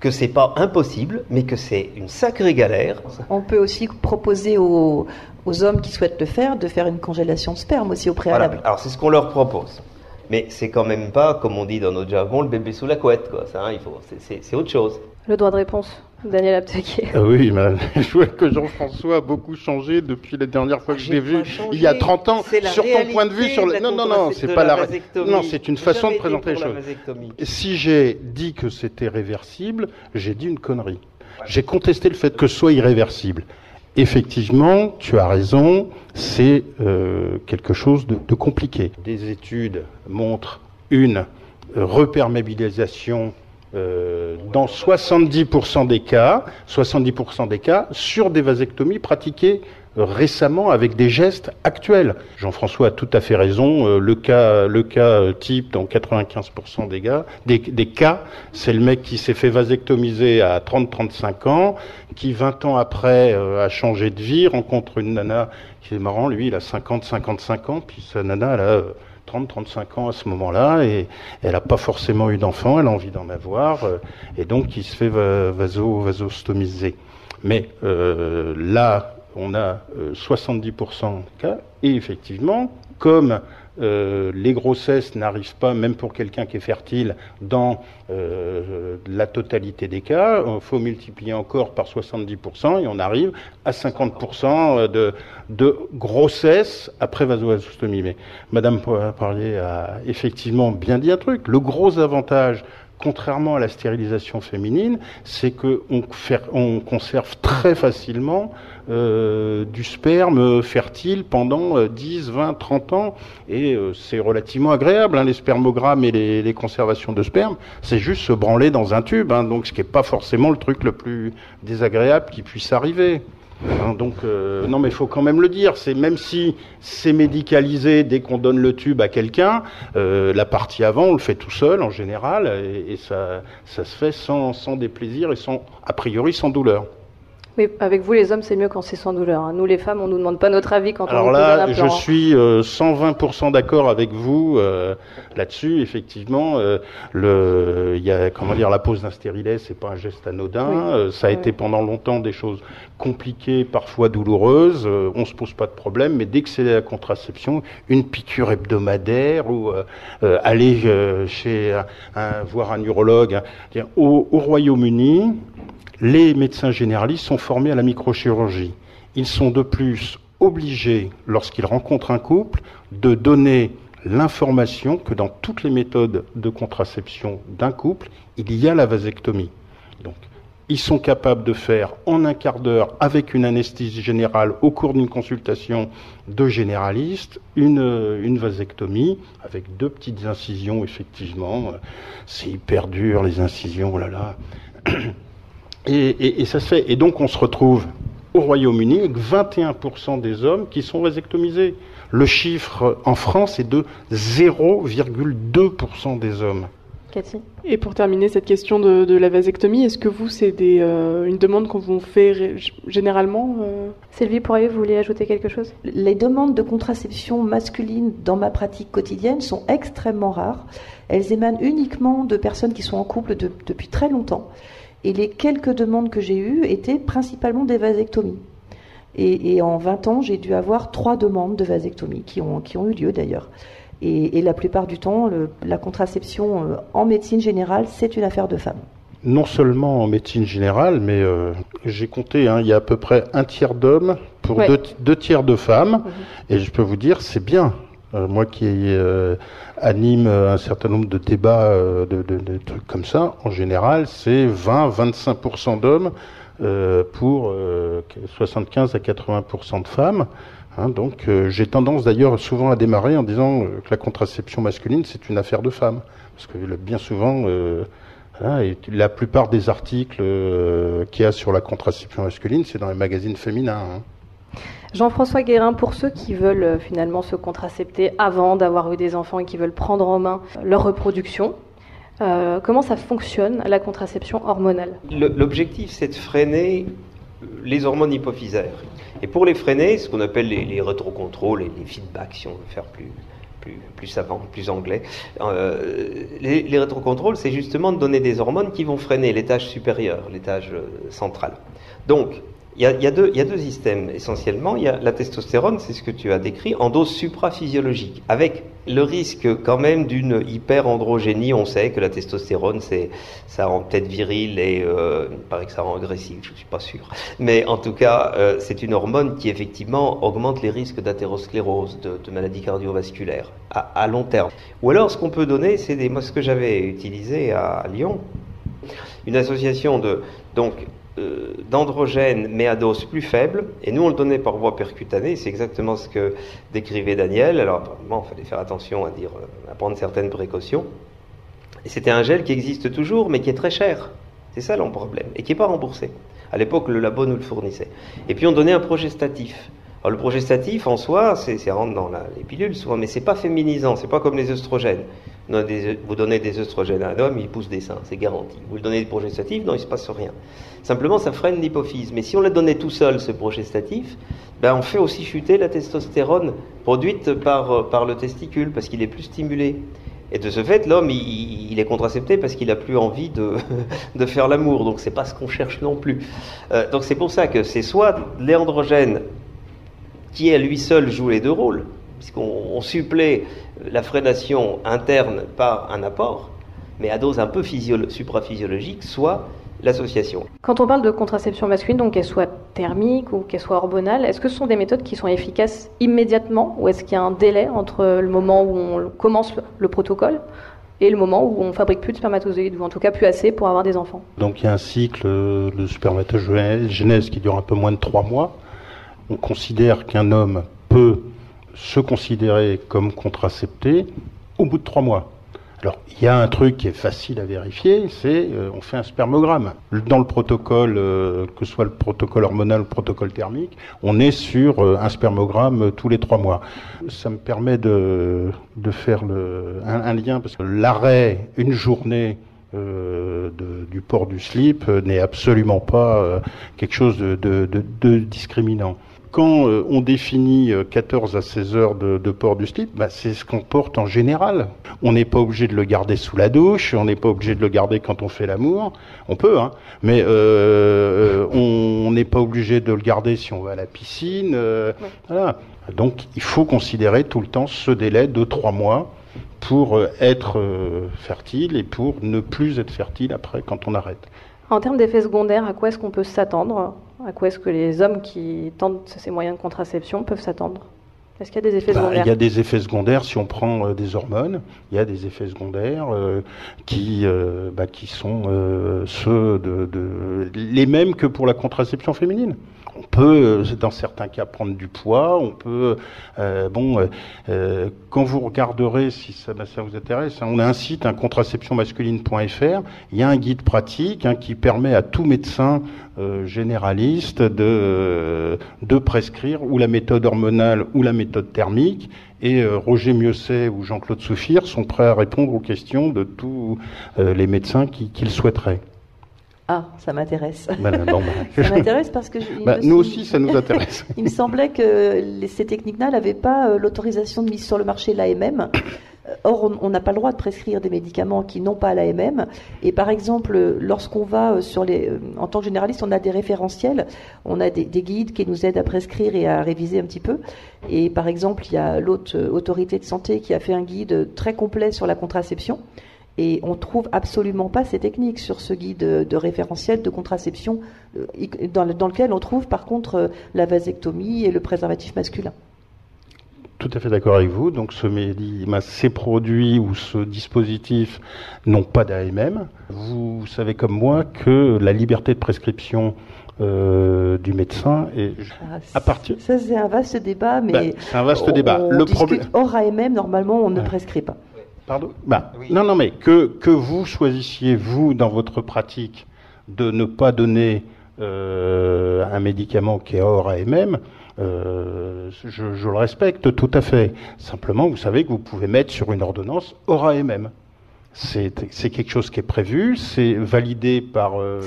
que c'est pas impossible, mais que c'est une sacrée galère. On peut aussi proposer aux, aux hommes qui souhaitent le faire de faire une congélation de sperme aussi au Voilà. préalable. Alors c'est ce qu'on leur propose. Mais c'est quand même pas, comme on dit dans notre jargon, le bébé sous la couette. Quoi. Ça, hein, il faut, c'est autre chose. Le droit de réponse, Daniel Aptequier. Ah oui, madame. [LAUGHS] je vois que Jean-François a beaucoup changé depuis la dernière fois que je J'ai l'ai vu, changé. il y a 30 ans, sur ton point de vue sur le... la Non, non, non, c'est pas la... Non, c'est une façon de présenter les choses. Si j'ai dit que c'était réversible, j'ai dit une connerie. J'ai contesté le fait que ce soit irréversible. Effectivement, tu as raison, c'est euh, quelque chose de, de compliqué. Des études montrent une euh, reperméabilisation euh, dans 70% des cas, 70% des cas, sur des vasectomies pratiquées euh, récemment avec des gestes actuels. Jean-François a tout à fait raison. euh, le cas, type dans 95% des, gars, des, des cas, c'est le mec qui s'est fait vasectomiser à 30-35 ans, qui 20 ans après a changé de vie, rencontre une nana qui est marrant, lui il a 50-55 ans, puis sa nana elle a 30-35 ans à ce moment-là, et elle n'a pas forcément eu d'enfant, elle a envie d'en avoir, euh, et donc il se fait va- vaso, vasostomiser. Mais euh, là, on a euh, 70% de cas, et effectivement, comme euh, les grossesses n'arrivent pas, même pour quelqu'un qui est fertile, dans euh, la totalité des cas, il faut multiplier encore par 70% et on arrive à 50% de, de grossesse après vasovasostomie. Mais Madame Parlier a effectivement bien dit un truc. Le gros avantage contrairement à la stérilisation féminine, c'est qu'on on conserve très facilement euh, du sperme fertile pendant 10, 20, 30 ans. Et euh, c'est relativement agréable, hein, les spermogrammes et les, conservations de sperme. C'est juste se branler dans un tube, hein, donc ce qui n'est pas forcément le truc le plus désagréable qui puisse arriver. Hein, donc euh, non, mais il faut quand même le dire. C'est même si c'est médicalisé dès qu'on donne le tube à quelqu'un, euh, la partie avant on le fait tout seul en général et, ça, ça se fait sans, sans déplaisir et sans a priori sans douleur. Oui, avec vous les hommes, c'est mieux quand c'est sans douleur. Hein. Nous les femmes, on nous demande pas notre avis quand Alors on là, je suis 120% euh, d'accord avec vous euh, là-dessus. Effectivement, euh, le, il y a comment dire, la pose d'un stérilet, c'est pas un geste anodin. ça a été pendant longtemps des choses compliquées, parfois douloureuses. on se pose pas de problème, mais dès que c'est la contraception, une piqûre hebdomadaire ou aller chez un, voir un urologue. Hein. Au, au Royaume-Uni, les médecins généralistes sont formés à la microchirurgie. Ils sont de plus obligés, lorsqu'ils rencontrent un couple, de donner l'information que dans toutes les méthodes de contraception d'un couple, il y a la vasectomie. Donc, ils sont capables de faire en un quart d'heure, avec une anesthésie générale, au cours d'une consultation de généraliste, une, une vasectomie, avec deux petites incisions, effectivement. C'est hyper dur, les incisions, oh là là. Et, ça se fait. Et donc on se retrouve au Royaume-Uni avec 21% des hommes qui sont vasectomisés. Le chiffre en France est de 0,2% des hommes. Cathy? Et pour terminer cette question de, la vasectomie, est-ce que vous, c'est euh, une demande qu'on vous fait généralement euh? Sylvie, pourriez-vous voulez ajouter quelque chose? Les demandes de contraception masculine dans ma pratique quotidienne sont extrêmement rares. Elles émanent uniquement de personnes qui sont en couple depuis très longtemps et les quelques demandes que j'ai eues étaient principalement des vasectomies. Et, en 20 ans, j'ai dû avoir trois demandes de vasectomie qui ont, qui ont eu lieu d'ailleurs. Et, la plupart du temps, la contraception euh, en médecine générale, c'est une affaire de femmes. Non seulement en médecine générale, mais euh, j'ai compté, hein, il y a à peu près un tiers d'hommes pour deux, tiers de femmes. Mhm. Et je peux vous dire, c'est bien. Euh, moi qui euh, anime un certain nombre de débats, euh, de, trucs comme ça, en général, c'est 20-25% d'hommes pour 75 à 80% de femmes. Hein. donc j'ai tendance d'ailleurs souvent à démarrer en disant que la contraception masculine c'est une affaire de femmes, parce que bien souvent hein, la plupart des articles qu'il y a sur la contraception masculine, c'est dans les magazines féminins. Hein. Jean-François Guérin, pour ceux qui veulent euh, finalement se contracepter avant d'avoir eu des enfants et qui veulent prendre en main leur reproduction, euh, comment ça fonctionne la contraception hormonale? L'objectif, c'est de freiner les hormones hypophysaires. Et pour les freiner, ce qu'on appelle les, rétrocontrôles et les feedbacks, si on veut faire plus, plus, plus savant, plus anglais. Euh, les, les, rétrocontrôles, c'est justement de donner des hormones qui vont freiner l'étage supérieur, l'étage central. Donc, il y, a, deux, systèmes essentiellement. Il y a la testostérone, c'est ce que tu as décrit, en dose supraphysiologique, avec le risque quand même d'une hyperandrogénie. On sait que la testostérone, c'est, ça rend peut-être viril et euh, il paraît que ça rend agressif, je ne suis pas sûr. Mais en tout cas, euh, c'est une hormone qui effectivement augmente les risques d'athérosclérose, de, de maladies cardiovasculaires à, à, long terme. Ou alors, ce qu'on peut donner, c'est des, moi, ce que j'avais utilisé à Lyon, une association de donc d'androgène mais à dose plus faible, et nous on le donnait par voie percutanée, c'est exactement ce que décrivait Daniel. Alors, il fallait faire attention à, dire, euh, à prendre certaines précautions. Et c'était un gel qui existe toujours, mais qui est très cher. C'est ça le problème, et qui n'est pas remboursé. À l'époque, le labo nous le fournissait. Et puis on donnait un progestatif. Alors le progestatif en soi, c'est rentre dans les pilules souvent, mais c'est pas féminisant, c'est pas comme les œstrogènes. Vous donnez des œstrogènes à un homme, il pousse des seins, c'est garanti. Vous le donnez des progestatifs, non, il se passe rien. Simplement, ça freine l'hypophyse. Mais si on le donnait tout seul, ce progestatif, ben, on fait aussi chuter la testostérone produite par, euh, par le testicule, parce qu'il est plus stimulé. Et de ce fait, l'homme, il, est contracepté parce qu'il n'a plus envie de, [LAUGHS] de faire l'amour. Donc, c'est pas ce qu'on cherche non plus. Euh, donc, c'est pour ça que c'est soit l'éandrogène qui, à lui seul, joue les deux rôles, puisqu'on supplée la freination interne par un apport, mais à dose un peu supraphysiologique, soit l'association. Quand on parle de contraception masculine, donc qu'elle soit thermique ou qu'elle soit hormonale, est-ce que ce sont des méthodes qui sont efficaces immédiatement ou est-ce qu'il y a un délai entre le moment où on commence le protocole et le moment où on fabrique plus de spermatozoïdes, ou en tout cas plus assez pour avoir des enfants? Donc il y a un cycle de spermatogenèse qui dure un peu moins de trois mois. On considère qu'un homme peut se considérer comme contracepté au bout de trois mois. Alors, il y a un truc qui est facile à vérifier, c'est euh, on fait un spermogramme. Dans le protocole, euh, que ce soit le protocole hormonal ou le protocole thermique, on est sur euh, un spermogramme tous les trois mois. Ça me permet de, faire le, un, lien, parce que l'arrêt, une journée, du port du slip n'est absolument pas quelque chose de discriminant quand euh, on définit 14 euh, à 16 heures de, port du slip, bah, c'est ce qu'on porte en général. On n'est pas obligé de le garder sous la douche, on n'est pas obligé de le garder quand on fait l'amour. On peut, hein, mais euh, on n'est pas obligé de le garder si on va à la piscine. voilà. Donc il faut considérer tout le temps ce délai de trois mois pour être fertile et pour ne plus être fertile après quand on arrête. En termes d'effets secondaires, à quoi est-ce qu'on peut s'attendre? À quoi est-ce que les hommes qui tentent ces moyens de contraception peuvent s'attendre? Est-ce qu'il y a des effets bah, secondaires? Il y a des effets secondaires si on prend euh, des hormones. Il y a des effets secondaires euh, qui, euh, bah, qui sont ceux de, de, les mêmes que pour la contraception féminine on peut, dans certains cas, prendre du poids. On peut, euh, bon, euh, quand vous regarderez, si ça, bah, ça vous intéresse, hein, on a un site, un contraceptionmasculine.fr. Il y a un guide pratique hein, qui permet à tout médecin euh, généraliste de, de prescrire ou la méthode hormonale ou la méthode thermique. Et Roger Mieuxet ou Jean-Claude Souffire sont prêts à répondre aux questions de tous les médecins qui, qui le souhaiteraient. Ah, ça m'intéresse. Bah, [LAUGHS] ça m'intéresse parce que... Bah, nous aussi, ça nous intéresse. [LAUGHS] il me semblait que ces techniques-là n'avaient pas euh, l'autorisation de mise sur le marché l'AMM. Euh, or, on n'a pas le droit de prescrire des médicaments qui n'ont pas l'AMM. Et par exemple, lorsqu'on va euh, sur les, en tant que généraliste, on a des référentiels, on a des, des, guides qui nous aident à prescrire et à réviser un petit peu. Et par exemple, il y a l'autre autorité de santé qui a fait un guide très complet sur la contraception. Et on trouve absolument pas ces techniques sur ce guide de, référentiel de contraception, euh, dans, lequel on trouve par contre euh, la vasectomie et le préservatif masculin. Tout à fait d'accord avec vous. Donc ce ces produits ou ce dispositif n'ont pas d'AMM. Vous savez comme moi que la liberté de prescription euh, du médecin et ah, à partir. Ça c'est un vaste débat, mais ben, c'est un vaste débat. le problème hors AMM normalement on ne prescrit pas. Pardon bah, Non, non, mais que, que vous choisissiez, vous, dans votre pratique, de ne pas donner euh, un médicament qui est hors AMM, euh, je, je, le respecte tout à fait. Simplement, vous savez que vous pouvez mettre sur une ordonnance hors AMM. C'est quelque chose qui est prévu, c'est validé par euh,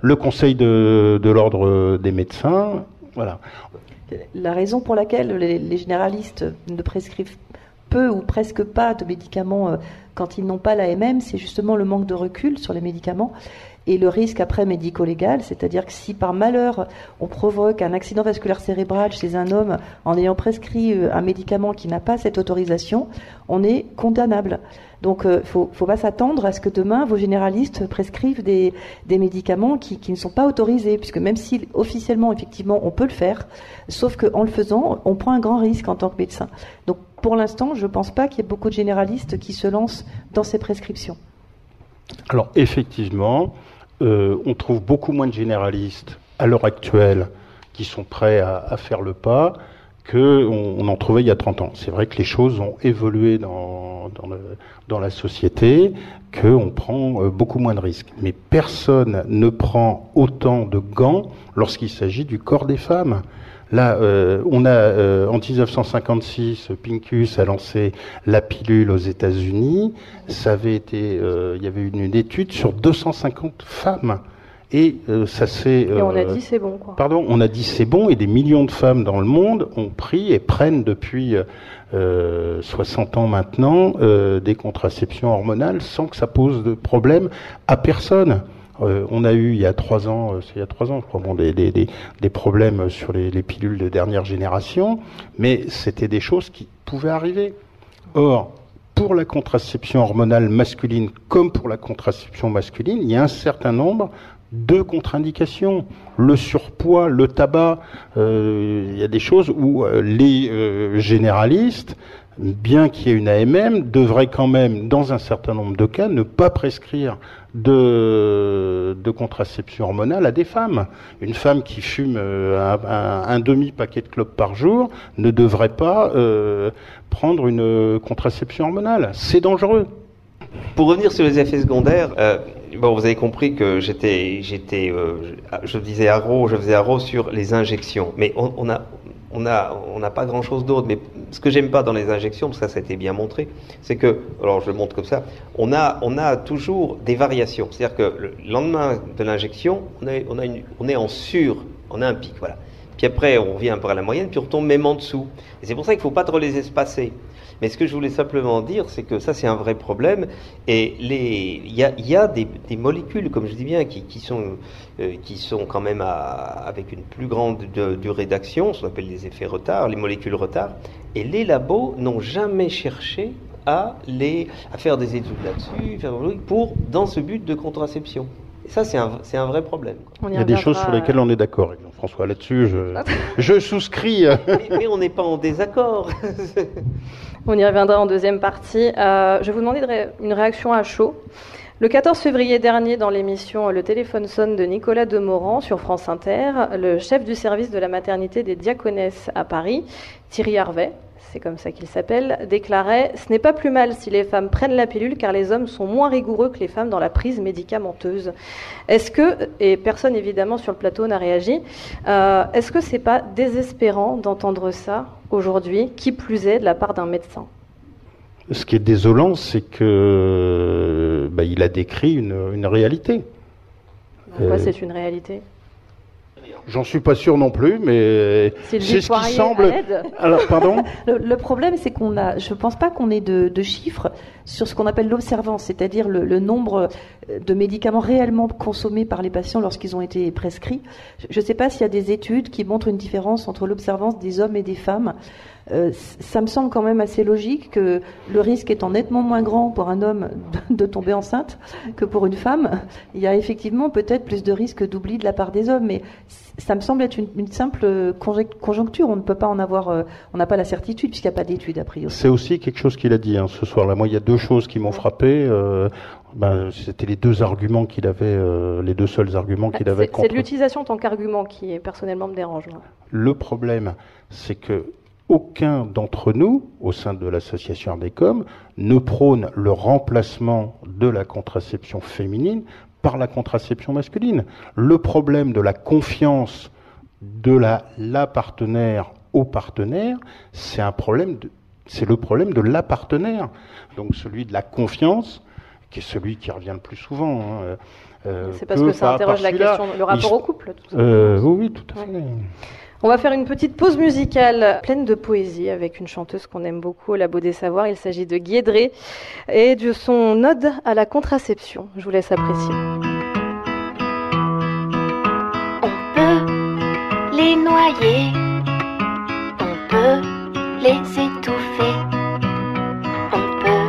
le Conseil de, de l'ordre des médecins. Voilà. La raison pour laquelle les, les généralistes ne prescrivent peu ou presque pas de médicaments euh, quand ils n'ont pas l'AMM, c'est justement le manque de recul sur les médicaments et le risque après médico-légal, c'est-à-dire que si par malheur on provoque un accident vasculaire cérébral chez un homme en ayant prescrit euh, un médicament qui n'a pas cette autorisation, on est condamnable. Donc il euh, ne faut, pas s'attendre à ce que demain vos généralistes prescrivent des, des médicaments qui, qui, ne sont pas autorisés, puisque même si officiellement effectivement on peut le faire, sauf qu'en le faisant, on prend un grand risque en tant que médecin. Donc pour l'instant, je ne pense pas qu'il y ait beaucoup de généralistes qui se lancent dans ces prescriptions. Alors effectivement, euh, on trouve beaucoup moins de généralistes à l'heure actuelle qui sont prêts à, faire le pas qu'on on en trouvait il y a 30 ans. C'est vrai que les choses ont évolué dans, dans, la société, qu'on prend euh, beaucoup moins de risques. Mais personne ne prend autant de gants lorsqu'il s'agit du corps des femmes. Là, euh, on a euh, en 1956, Pincus a lancé la pilule aux États-Unis. Ça avait été, euh, il y avait une, une, étude sur 250 femmes. Et ça s'est. et on a dit c'est bon, quoi. Pardon, on a dit c'est bon, et des millions de femmes dans le monde ont pris et prennent depuis 60 ans maintenant des contraceptions hormonales sans que ça pose de problème à personne. Euh, on a eu il y a trois ans, euh, il y a trois ans, je crois, des, des, problèmes sur les, les, pilules de dernière génération, mais c'était des choses qui pouvaient arriver. Or, pour la contraception hormonale masculine comme pour la contraception masculine, il y a un certain nombre de contre-indications. Le surpoids, le tabac, euh, il y a des choses où les généralistes bien qu'il y ait une AMM, devrait quand même, dans un certain nombre de cas, ne pas prescrire de, contraception hormonale à des femmes. Une femme qui fume euh, un, demi-paquet de clopes par jour ne devrait pas euh, prendre une contraception hormonale. C'est dangereux. Pour revenir sur les effets secondaires, euh, bon, vous avez compris que j'étais, je disais arrow, je faisais sur les injections, mais on a, on n'a on pas grand-chose d'autre. Mais ce que j'aime pas dans les injections, parce que ça, ça a été bien montré, c'est que, alors je le montre comme ça, on a, on a toujours des variations. C'est-à-dire que le lendemain de l'injection, on, est, on, on est en sur, on a un pic, voilà. Puis après, on revient un peu à la moyenne, puis on retombe même en dessous. Et c'est pour ça qu'il ne faut pas trop les espacer. Mais ce que je voulais simplement dire, c'est que ça, c'est un vrai problème. Et il y a, des, molécules, comme je dis bien, qui, qui sont, euh, qui sont quand même avec une plus grande durée d'action, ce qu'on appelle les effets retard, les molécules retard. Et les labos n'ont jamais cherché à, les, à faire des études là-dessus, pour, dans ce but de contraception. Et ça, c'est un, un, vrai problème. Il y a des choses sur lesquelles on est d'accord, François. [LAUGHS] Là-dessus, je, je souscris. [LAUGHS] mais, on n'est pas en désaccord. [LAUGHS] on y reviendra en deuxième partie. Euh, je vais vous demander une réaction à chaud. Le 14 février dernier, dans l'émission Le téléphone sonne de Nicolas Demorand sur France Inter, le chef du service de la maternité des diaconesses à Paris, Thierry Harvet, c'est comme ça qu'il s'appelle, déclarait Ce n'est pas plus mal si les femmes prennent la pilule car les hommes sont moins rigoureux que les femmes dans la prise médicamenteuse. Est-ce que, et personne évidemment sur le plateau n'a réagi, euh, est-ce que c'est pas désespérant d'entendre ça aujourd'hui, qui plus est de la part d'un médecin? Ce qui est désolant, c'est que bah, il a décrit une, réalité. Pourquoi euh, c'est une réalité? J'en suis pas sûr non plus, mais c'est ce qui semble. Alors, pardon? [LAUGHS] le, problème, c'est qu'on a. Je pense pas qu'on ait de, chiffres sur ce qu'on appelle l'observance, c'est-à-dire le, nombre de médicaments réellement consommés par les patients lorsqu'ils ont été prescrits. Je ne sais pas s'il y a des études qui montrent une différence entre l'observance des hommes et des femmes. Euh, ça me semble quand même assez logique que le risque étant nettement moins grand pour un homme de, tomber enceinte que pour une femme, il y a effectivement peut-être plus de risques d'oubli de la part des hommes, mais ça me semble être une, simple conjoncture. On ne peut pas en avoir, euh, on n'a pas la certitude puisqu'il n'y a pas d'études a priori. C'est aussi quelque chose qu'il a dit hein, ce soir. Là, moi, il y a deux choses qui m'ont frappé. Euh, ben, c'était les deux arguments qu'il avait, les deux seuls arguments qu'il avait. C'est l'utilisation en tant qu'argument qui personnellement me dérange. Le problème, c'est que aucun d'entre nous, au sein de l'association Ardecom, ne prône le remplacement de la contraception féminine par la contraception masculine. Le problème de la confiance de la, la partenaire au partenaire, c'est un problème c'est le problème de la partenaire. Donc celui de la confiance, qui est celui qui revient le plus souvent. Hein, euh, c'est parce que ça interroge la question, le rapport au couple. Tout euh, oui, oui, tout à fait. On va faire une petite pause musicale pleine de poésie avec une chanteuse qu'on aime beaucoup, La Beau des Savoirs. Il s'agit de Guédré et de son ode à la contraception. Je vous laisse apprécier. On peut les noyer, on peut les étouffer, on peut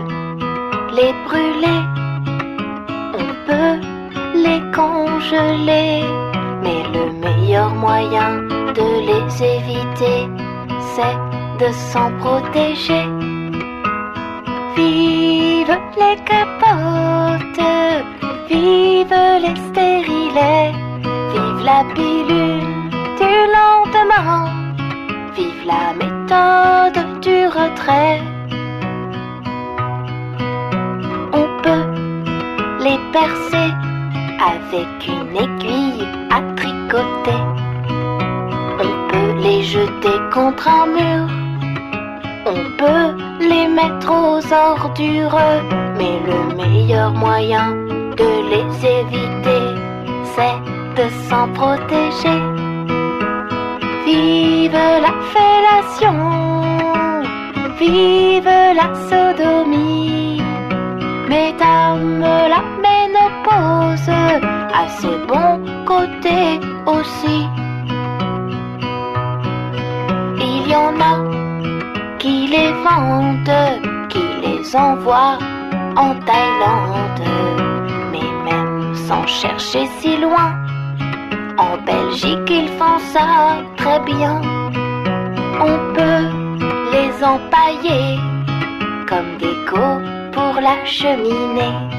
les brûler, on peut les congeler, mais le meilleur moyen de les éviter, c'est de s'en protéger. Vive les capotes, vive les stérilets, vive la pilule du lendemain, vive la méthode du retrait. On peut les percer avec une aiguille à tricoter les jeter contre un mur. On peut les mettre aux ordures, mais le meilleur moyen de les éviter, c'est de s'en protéger. Vive la fellation, vive la sodomie, mesdames la à ses bons côtés aussi. Il y en a qui les vendent, qui les envoient en Thaïlande. Mais même sans chercher si loin, en Belgique ils font ça très bien. On peut les empailler comme des goûts pour la cheminée.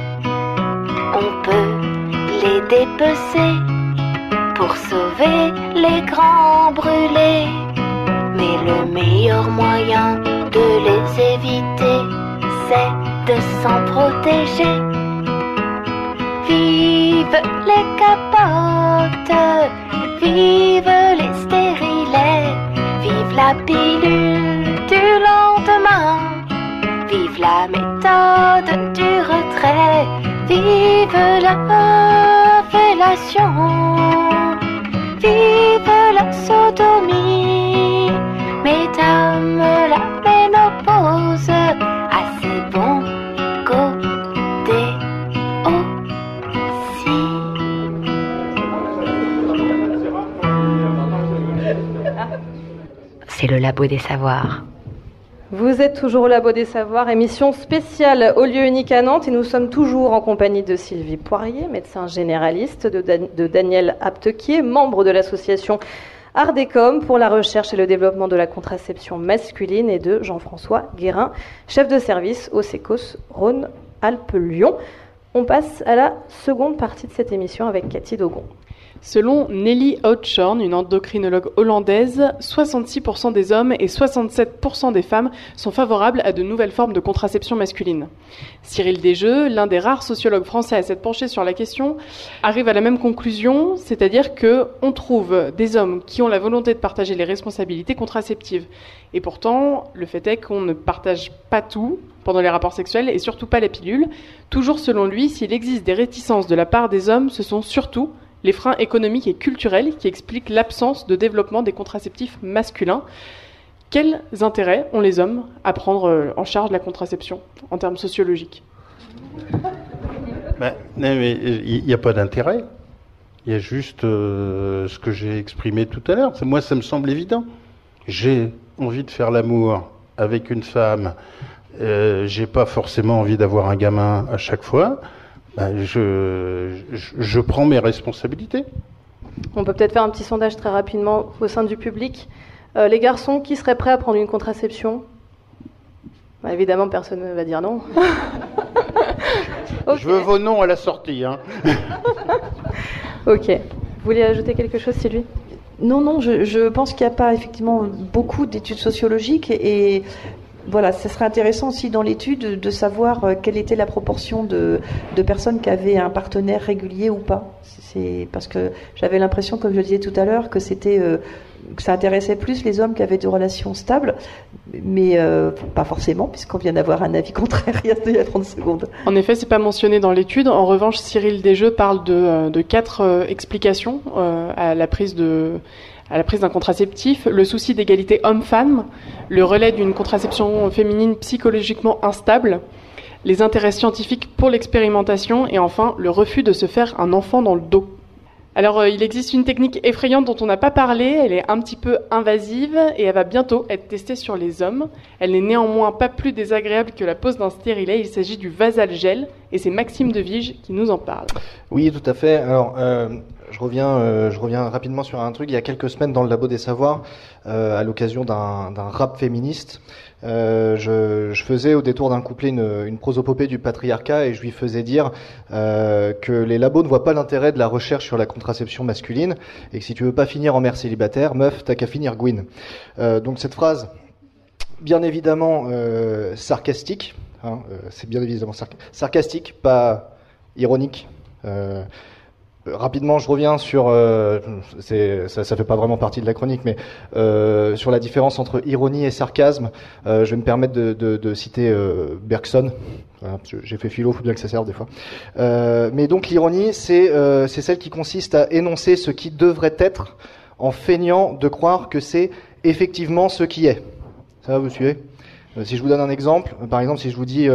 On peut les dépecer pour sauver les grands brûlés. Mais le meilleur moyen de les éviter, c'est de s'en protéger. Vive les capotes, vive les stérilets, vive la pilule du lendemain, vive la méthode du retrait, vive la fellation, vive la sodomie, mesdames la ménopause, assez bon côté aussi. C'est le labo des savoirs. Vous êtes toujours au Labo des Savoirs, émission spéciale au lieu unique à Nantes et nous sommes toujours en compagnie de Sylvie Poirier, médecin généraliste, de, Dan- de Daniel Aptequier, membre de l'association Ardecom pour la recherche et le développement de la contraception masculine et de Jean-François Guérin, chef de service au SECOS Rhône-Alpes-Lyon. On passe à la seconde partie de cette émission avec Cathy Dogon. Selon Nelly Outshorn, une endocrinologue hollandaise, 66% des hommes et 67% des femmes sont favorables à de nouvelles formes de contraception masculine. Cyril Desjeux, l'un des rares sociologues français à s'être penché sur la question, arrive à la même conclusion, c'est-à-dire que on trouve des hommes qui ont la volonté de partager les responsabilités contraceptives. Et pourtant, le fait est qu'on ne partage pas tout pendant les rapports sexuels et surtout pas les pilules. Toujours selon lui, s'il existe des réticences de la part des hommes, ce sont surtout les freins économiques et culturels qui expliquent l'absence de développement des contraceptifs masculins. Quels intérêts ont les hommes à prendre euh, en charge la contraception en termes sociologiques? Ben, il n'y a pas d'intérêt. Il y a juste euh, ce que j'ai exprimé tout à l'heure. Moi, ça me semble évident. J'ai envie de faire l'amour avec une femme. Euh, j'ai pas forcément envie d'avoir un gamin à chaque fois. Ben, je, je, je prends mes responsabilités. On peut peut-être faire un petit sondage très rapidement au sein du public. Euh, les garçons qui seraient prêts à prendre une contraception? Bah, Évidemment, personne ne va dire non. [LAUGHS] Je veux vos noms à la sortie. Hein. [LAUGHS] Ok. Vous voulez ajouter quelque chose, Sylvie? Non, non, je, je pense qu'il n'y a pas effectivement beaucoup d'études sociologiques et voilà, ce serait intéressant aussi dans l'étude de, savoir euh, quelle était la proportion de, de personnes qui avaient un partenaire régulier ou pas. C'est parce que j'avais l'impression, comme je le disais tout à l'heure, que c'était euh, que ça intéressait plus les hommes qui avaient des relations stables, mais euh, pas forcément, puisqu'on vient d'avoir un avis [LAUGHS] contraire il y a, il y a 30 secondes. En effet, c'est pas mentionné dans l'étude. En revanche, Cyril Desjeux parle de, de quatre explications à la prise de à la prise d'un contraceptif, le souci d'égalité homme-femme, le relais d'une contraception féminine psychologiquement instable, les intérêts scientifiques pour l'expérimentation et enfin le refus de se faire un enfant dans le dos. Alors, euh, il existe une technique effrayante dont on n'a pas parlé, elle est un petit peu invasive et elle va bientôt être testée sur les hommes. Elle n'est néanmoins pas plus désagréable que la pose d'un stérilet, il s'agit du vasal gel et c'est Maxime Devige qui nous en parle. Oui, tout à fait. Alors, euh, je reviens, euh, je reviens rapidement sur un truc. Il y a quelques semaines, dans le Labo des Savoirs, euh, à l'occasion d'un rap féministe, euh, je, faisais au détour d'un couplet une, prosopopée du patriarcat et je lui faisais dire que les labos ne voient pas l'intérêt de la recherche sur la contraception masculine et que si tu veux pas finir en mère célibataire, meuf, t'as qu'à finir Gwyn. Donc cette phrase, bien évidemment sarcastique, hein, c'est bien évidemment sarc- sarcastique, pas ironique. Rapidement, je reviens sur, euh, ça, ça fait pas vraiment partie de la chronique, mais euh, sur la différence entre ironie et sarcasme. Euh, je vais me permettre de, citer Bergson. J'ai fait philo, faut bien que ça serve des fois. Mais donc l'ironie, c'est c'est celle qui consiste à énoncer ce qui devrait être en feignant de croire que c'est effectivement ce qui est. Ça va, vous suivez? Si je vous donne un exemple, par exemple, si je vous dis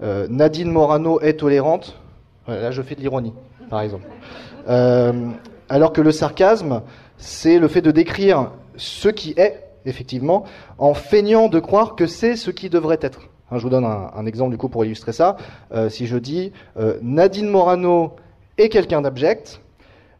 Nadine Morano est tolérante, là je fais de l'ironie, par exemple. Euh, alors que le sarcasme, c'est le fait de décrire ce qui est, effectivement, en feignant de croire que c'est ce qui devrait être. Hein, je vous donne un, exemple du coup pour illustrer ça. Euh, si je dis euh, Nadine Morano est quelqu'un d'abject,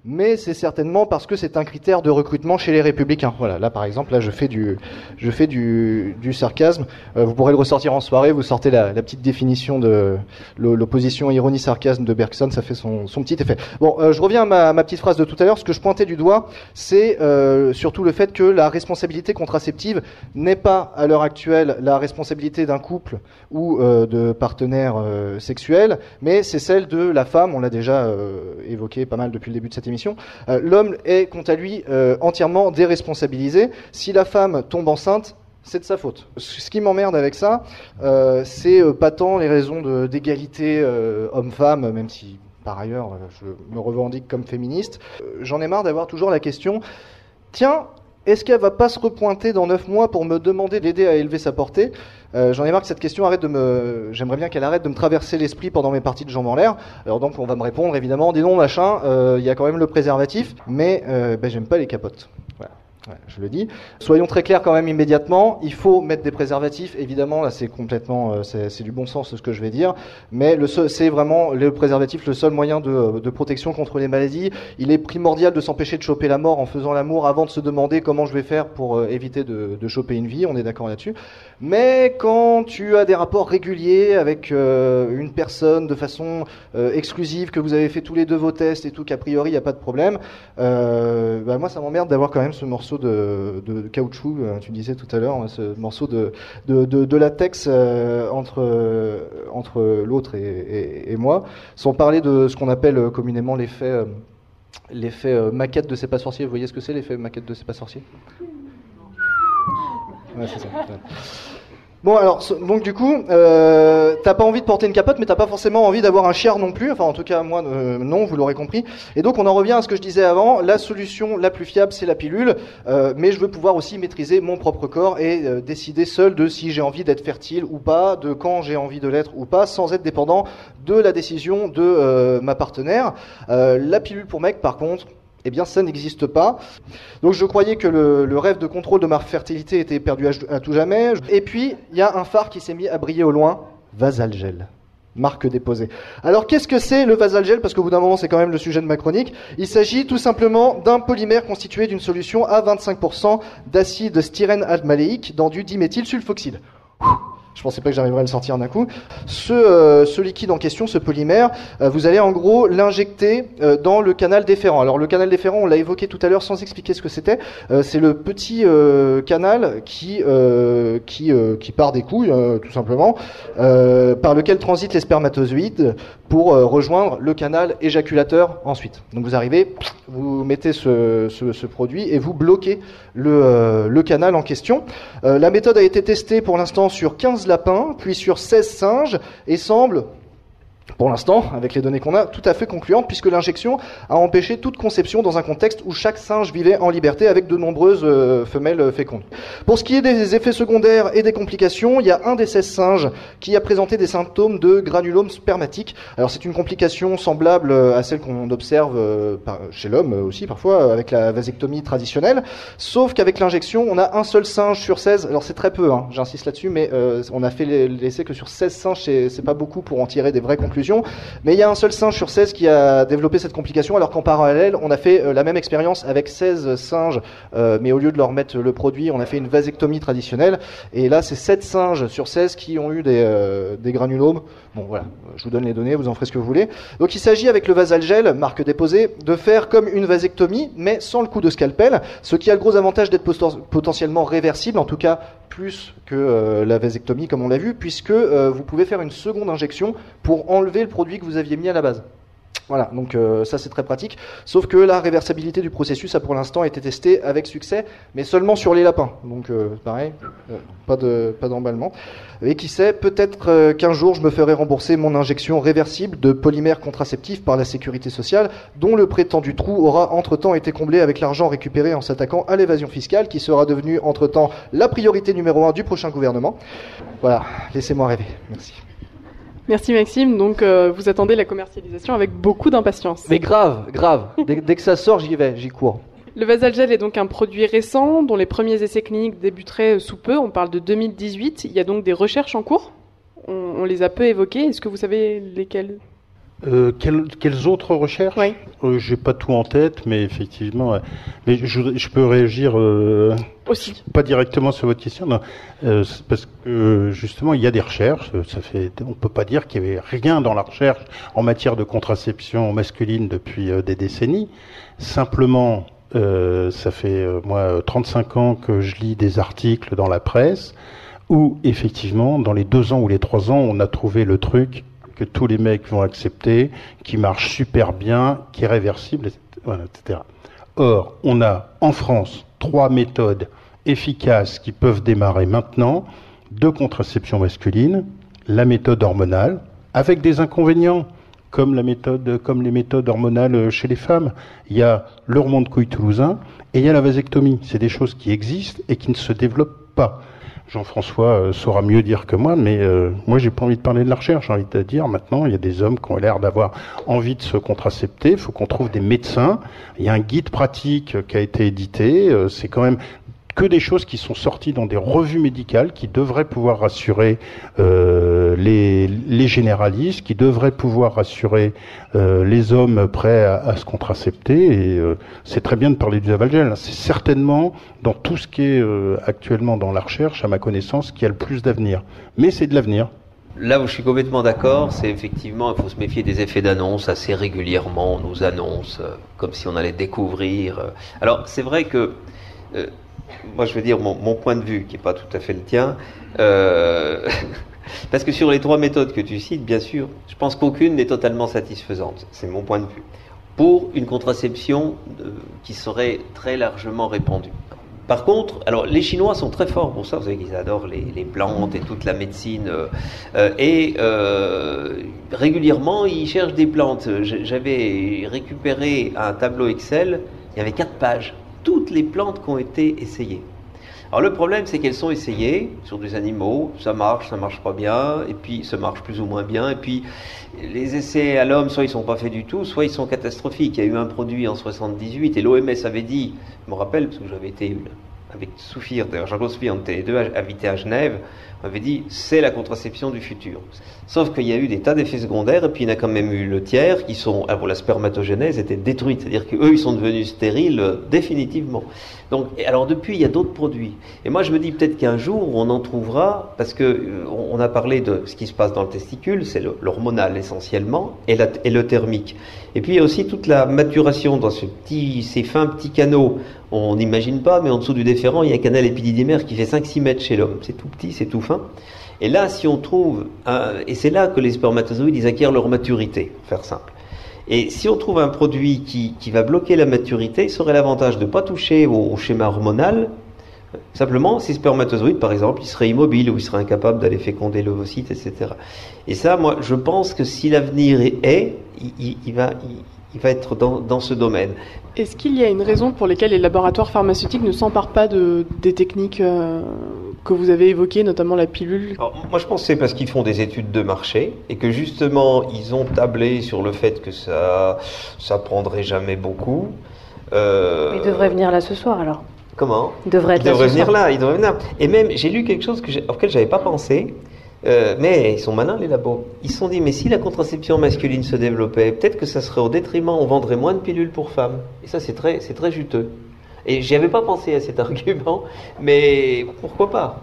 mais c'est certainement parce que c'est un critère de recrutement chez les républicains. Voilà, là par exemple, là je fais du, je fais du, du sarcasme. Euh, vous pourrez le ressortir en soirée. Vous sortez la, la petite définition de l'opposition ironie-sarcasme de Bergson, ça fait son, son petit effet. Bon, euh, je reviens à ma, petite phrase de tout à l'heure. Ce que je pointais du doigt, c'est euh, surtout le fait que la responsabilité contraceptive n'est pas à l'heure actuelle la responsabilité d'un couple ou de partenaires sexuels, mais c'est celle de la femme. On l'a déjà évoqué pas mal depuis le début de cette émission euh, l'homme est quant à lui euh, entièrement déresponsabilisé. Si la femme tombe enceinte, c'est de sa faute. Ce qui m'emmerde avec ça, euh, c'est pas tant les raisons d'égalité homme-femme, même si par ailleurs je me revendique comme féministe. J'en ai marre d'avoir toujours la question, tiens, est-ce qu'elle va pas se repointer dans neuf mois pour me demander d'aider à élever sa portée? Euh, J'en ai marre que cette question arrête de me. J'aimerais bien qu'elle arrête de me traverser l'esprit pendant mes parties de jambes en l'air. Alors donc on va me répondre évidemment, dis non machin, euh, il y a quand même le préservatif, mais euh, ben, j'aime pas les capotes. Voilà je le dis. Soyons très clairs quand même immédiatement. Il faut mettre des préservatifs. Évidemment, là, c'est complètement, euh, c'est du bon sens ce que je vais dire. Mais c'est vraiment le préservatif le seul moyen de, de, protection contre les maladies. Il est primordial de s'empêcher de choper la mort en faisant l'amour avant de se demander comment je vais faire pour euh, éviter de, de, choper une vie. On est d'accord là-dessus. Mais quand tu as des rapports réguliers avec euh, une personne de façon exclusive, que vous avez fait tous les deux vos tests et tout, qu'a priori il n'y a pas de problème, bah, moi ça m'emmerde d'avoir quand même ce morceau de, caoutchouc, euh, tu disais tout à l'heure, hein, ce morceau de, de, latex euh, entre, entre l'autre et, moi, sans parler de ce qu'on appelle communément l'effet l'effet maquette de C'est pas sorcier. Vous voyez ce que c'est l'effet maquette de C'est pas sorcier Ouais, c'est ça. Bon, alors, donc du coup, euh, t'as pas envie de porter une capote, mais t'as pas forcément envie d'avoir un chiard non plus. Enfin, en tout cas, moi, euh, non, vous l'aurez compris. Et donc, on en revient à ce que je disais avant. La solution la plus fiable, c'est la pilule. Euh, mais je veux pouvoir aussi maîtriser mon propre corps et décider seul de si j'ai envie d'être fertile ou pas, de quand j'ai envie de l'être ou pas, sans être dépendant de la décision de ma partenaire. la pilule pour mec, par contre, eh bien, ça n'existe pas. Donc, je croyais que le, rêve de contrôle de ma fertilité était perdu à, tout jamais. Et puis, il y a un phare qui s'est mis à briller au loin. Vasalgel. Marque déposée. Alors, qu'est-ce que c'est le vasalgel Parce qu'au bout d'un moment, c'est quand même le sujet de ma chronique. Il s'agit tout simplement d'un polymère constitué d'une solution à 25% d'acide styrène almaléique dans du diméthylsulfoxyde. Je pensais pas que j'arriverais à le sortir d'un coup. Ce, euh, ce, liquide en question, ce polymère, euh, vous allez en gros l'injecter euh, dans le canal déférent. Alors le canal déférent, on l'a évoqué tout à l'heure sans expliquer ce que c'était. c'est le petit canal qui qui, qui part des couilles, tout simplement, par lequel transitent les spermatozoïdes pour rejoindre le canal éjaculateur ensuite. Donc vous arrivez, vous mettez ce, ce, ce produit et vous bloquez le, le canal en question. la méthode a été testée pour l'instant sur 15 lapins, puis sur 16 singes, et semble pour l'instant, avec les données qu'on a, tout à fait concluante, puisque l'injection a empêché toute conception dans un contexte où chaque singe vivait en liberté avec de nombreuses euh, femelles fécondes. Pour ce qui est des effets secondaires et des complications, il y a un des 16 singes qui a présenté des symptômes de granulome spermatique. Alors c'est une complication semblable à celle qu'on observe euh, chez l'homme aussi parfois avec la vasectomie traditionnelle, sauf qu'avec l'injection, on a un seul singe sur 16. Alors c'est très peu, hein, j'insiste là-dessus, mais euh, on a fait l'essai que sur 16 singes, c'est pas beaucoup pour en tirer des vraies mais il y a un seul singe sur 16 qui a développé cette complication, alors qu'en parallèle, on a fait euh, la même expérience avec 16 singes, euh, mais au lieu de leur mettre le produit, on a fait une vasectomie traditionnelle. Et là, c'est 7 singes sur 16 qui ont eu des, euh, des granulomes. Bon, voilà, je vous donne les données, vous en ferez ce que vous voulez. Donc il s'agit avec le vasalgel, marque déposée, de faire comme une vasectomie, mais sans le coup de scalpel, ce qui a le gros avantage d'être potentiellement réversible, en tout cas plus que la vasectomie comme on l'a vu, puisque vous pouvez faire une seconde injection pour enlever le produit que vous aviez mis à la base. Voilà, donc euh, ça c'est très pratique. Sauf que la réversibilité du processus a pour l'instant été testée avec succès, mais seulement sur les lapins. Donc euh, pareil, euh, pas de pas d'emballement. Et qui sait, peut-être qu'un jour je me ferai rembourser mon injection réversible de polymère contraceptif par la sécurité sociale, dont le prétendu trou aura entre-temps été comblé avec l'argent récupéré en s'attaquant à l'évasion fiscale, qui sera devenue entre-temps la priorité numéro un du prochain gouvernement. Voilà, laissez-moi rêver. Merci. Merci Maxime. Donc euh, vous attendez la commercialisation avec beaucoup d'impatience. Mais grave, grave. [LAUGHS] dès, que ça sort, j'y vais, j'y cours. Le Vasalgel est donc un produit récent dont les premiers essais cliniques débuteraient sous peu. On parle de 2018. Il y a donc des recherches en cours. On, les a peu évoquées. Est-ce que vous savez lesquelles? Euh, quelles, quelles autres recherches Oui. Euh, J'ai pas tout en tête, mais effectivement, euh, mais je, je peux réagir euh, Aussi. pas directement sur votre question, non, euh, parce que justement il y a des recherches. Ça fait, on peut pas dire qu'il y avait rien dans la recherche en matière de contraception masculine depuis des décennies. Simplement, ça fait moi euh, 35 ans que je lis des articles dans la presse où effectivement, dans les deux ans ou les trois ans, on a trouvé le truc que tous les mecs vont accepter, qui marche super bien, qui est réversible, etc. Or, on a en France trois méthodes efficaces qui peuvent démarrer maintenant de contraception masculine, la méthode hormonale, avec des inconvénients, comme les méthodes hormonales chez les femmes. Il y a l'hormone de couille toulousain et il y a la vasectomie. C'est des choses qui existent et qui ne se développent pas. Jean-François euh, saura mieux dire que moi, mais euh, moi j'ai pas envie de parler de la recherche, j'ai envie de dire maintenant il y a des hommes qui ont l'air d'avoir envie de se contracepter, il faut qu'on trouve des médecins, il y a un guide pratique euh, qui a été édité, euh, c'est quand même que des choses qui sont sorties dans des revues médicales qui devraient pouvoir rassurer euh, les, généralistes, qui devraient pouvoir rassurer euh, les hommes prêts à, se contracepter. Et euh, c'est très bien de parler du Zavalgel. C'est certainement dans tout ce qui est actuellement dans la recherche, à ma connaissance, qui a le plus d'avenir. Mais c'est de l'avenir. Là où je suis complètement d'accord, c'est effectivement, il faut se méfier des effets d'annonce assez régulièrement. On nous annonce comme si on allait découvrir. Alors, c'est vrai que, moi, je veux dire mon, point de vue, qui n'est pas tout à fait le tien, euh, [LAUGHS] parce que sur les trois méthodes que tu cites, bien sûr, je pense qu'aucune n'est totalement satisfaisante. C'est mon point de vue. Pour une contraception euh, qui serait très largement répandue. Par contre, alors les Chinois sont très forts pour ça, vous savez qu'ils adorent les, plantes et toute la médecine. euh, et régulièrement, ils cherchent des plantes. J'avais récupéré un tableau Excel, il y avait quatre pages, toutes les plantes qui ont été essayées. Alors le problème, c'est qu'elles sont essayées sur des animaux, ça marche, ça marche pas bien, et puis ça marche plus ou moins bien, et puis les essais à l'homme, soit ils sont pas faits du tout, soit ils sont catastrophiques. Il y a eu un produit en 78 et l'OMS avait dit, je me rappelle parce que j'avais été avec Soufir, d'ailleurs Jean-Claude Soufir, on était deux à Genève, on avait dit c'est la contraception du futur. Sauf qu'il y a eu des tas d'effets secondaires et puis il y en a quand même eu le tiers qui sont, ah la spermatogénèse était détruite, c'est-à-dire qu'eux ils sont devenus stériles euh, définitivement. Donc, alors depuis il y a d'autres produits. Et moi je me dis peut-être qu'un jour on en trouvera parce que euh, on a parlé de ce qui se passe dans le testicule, c'est l'hormonal essentiellement et, et le thermique. Et puis il y a aussi toute la maturation dans ces fins petits canaux. On n'imagine pas, mais en dessous du déférent, il y a un canal épididymère qui fait 5-6 mètres chez l'homme. C'est tout petit, c'est tout fin. Et là, si on trouve, et c'est là que les spermatozoïdes, ils acquièrent leur maturité, pour faire simple. Et si on trouve un produit qui, qui va bloquer la maturité, ça aurait l'avantage de ne pas toucher au, schéma hormonal. Simplement, ces spermatozoïdes, par exemple, ils seraient immobiles ou ils seraient incapables d'aller féconder l'ovocyte, etc. Et ça, moi, je pense que si l'avenir est, il, il- va, il va être dans, dans ce domaine. Est-ce qu'il y a une raison pour laquelle les laboratoires pharmaceutiques ne s'emparent pas de, des techniques euh, que vous avez évoquées, notamment la pilule? Alors, moi, je pense que c'est parce qu'ils font des études de marché et que justement, ils ont tablé sur le fait que ça, ça prendrait jamais beaucoup. Euh, Il devrait venir là ce soir alors. Comment? Il devrait être Il là devrait ce venir soir. là, il devrait venir. Et même, j'ai lu quelque chose que auquel j'avais pas pensé. Euh, mais ils sont malins les labos. Ils se sont dit, mais si la contraception masculine se développait, peut-être que ça serait au détriment, on vendrait moins de pilules pour femmes. Et ça, c'est très, c'est très juteux. Et j'y avais pas pensé à cet [LAUGHS] argument, mais pourquoi pas?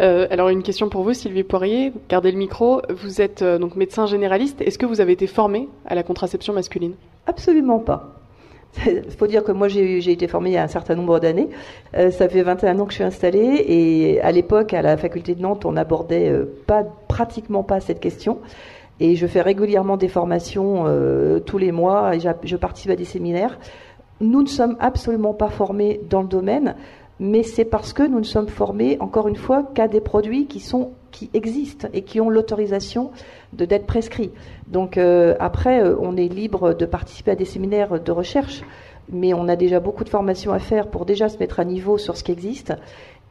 Euh, alors une question pour vous, Sylvie Poirier, gardez le micro. Vous êtes euh, donc médecin généraliste. Est-ce que vous avez été formé à la contraception masculine? Absolument pas. Il [LAUGHS] faut dire que moi j'ai été formée il y a un certain nombre d'années. Euh, ça fait 21 ans que je suis installée et à l'époque à la faculté de Nantes on n'abordait euh, pas pratiquement pas cette question. Et je fais régulièrement des formations euh, tous les mois et je participe à des séminaires. Nous ne sommes absolument pas formés dans le domaine, mais c'est parce que nous ne sommes formés, encore une fois, qu'à des produits qui sont qui existent et qui ont l'autorisation d'être prescrits. Donc euh, après, euh, on est libre de participer à des séminaires de recherche, mais on a déjà beaucoup de formations à faire pour déjà se mettre à niveau sur ce qui existe.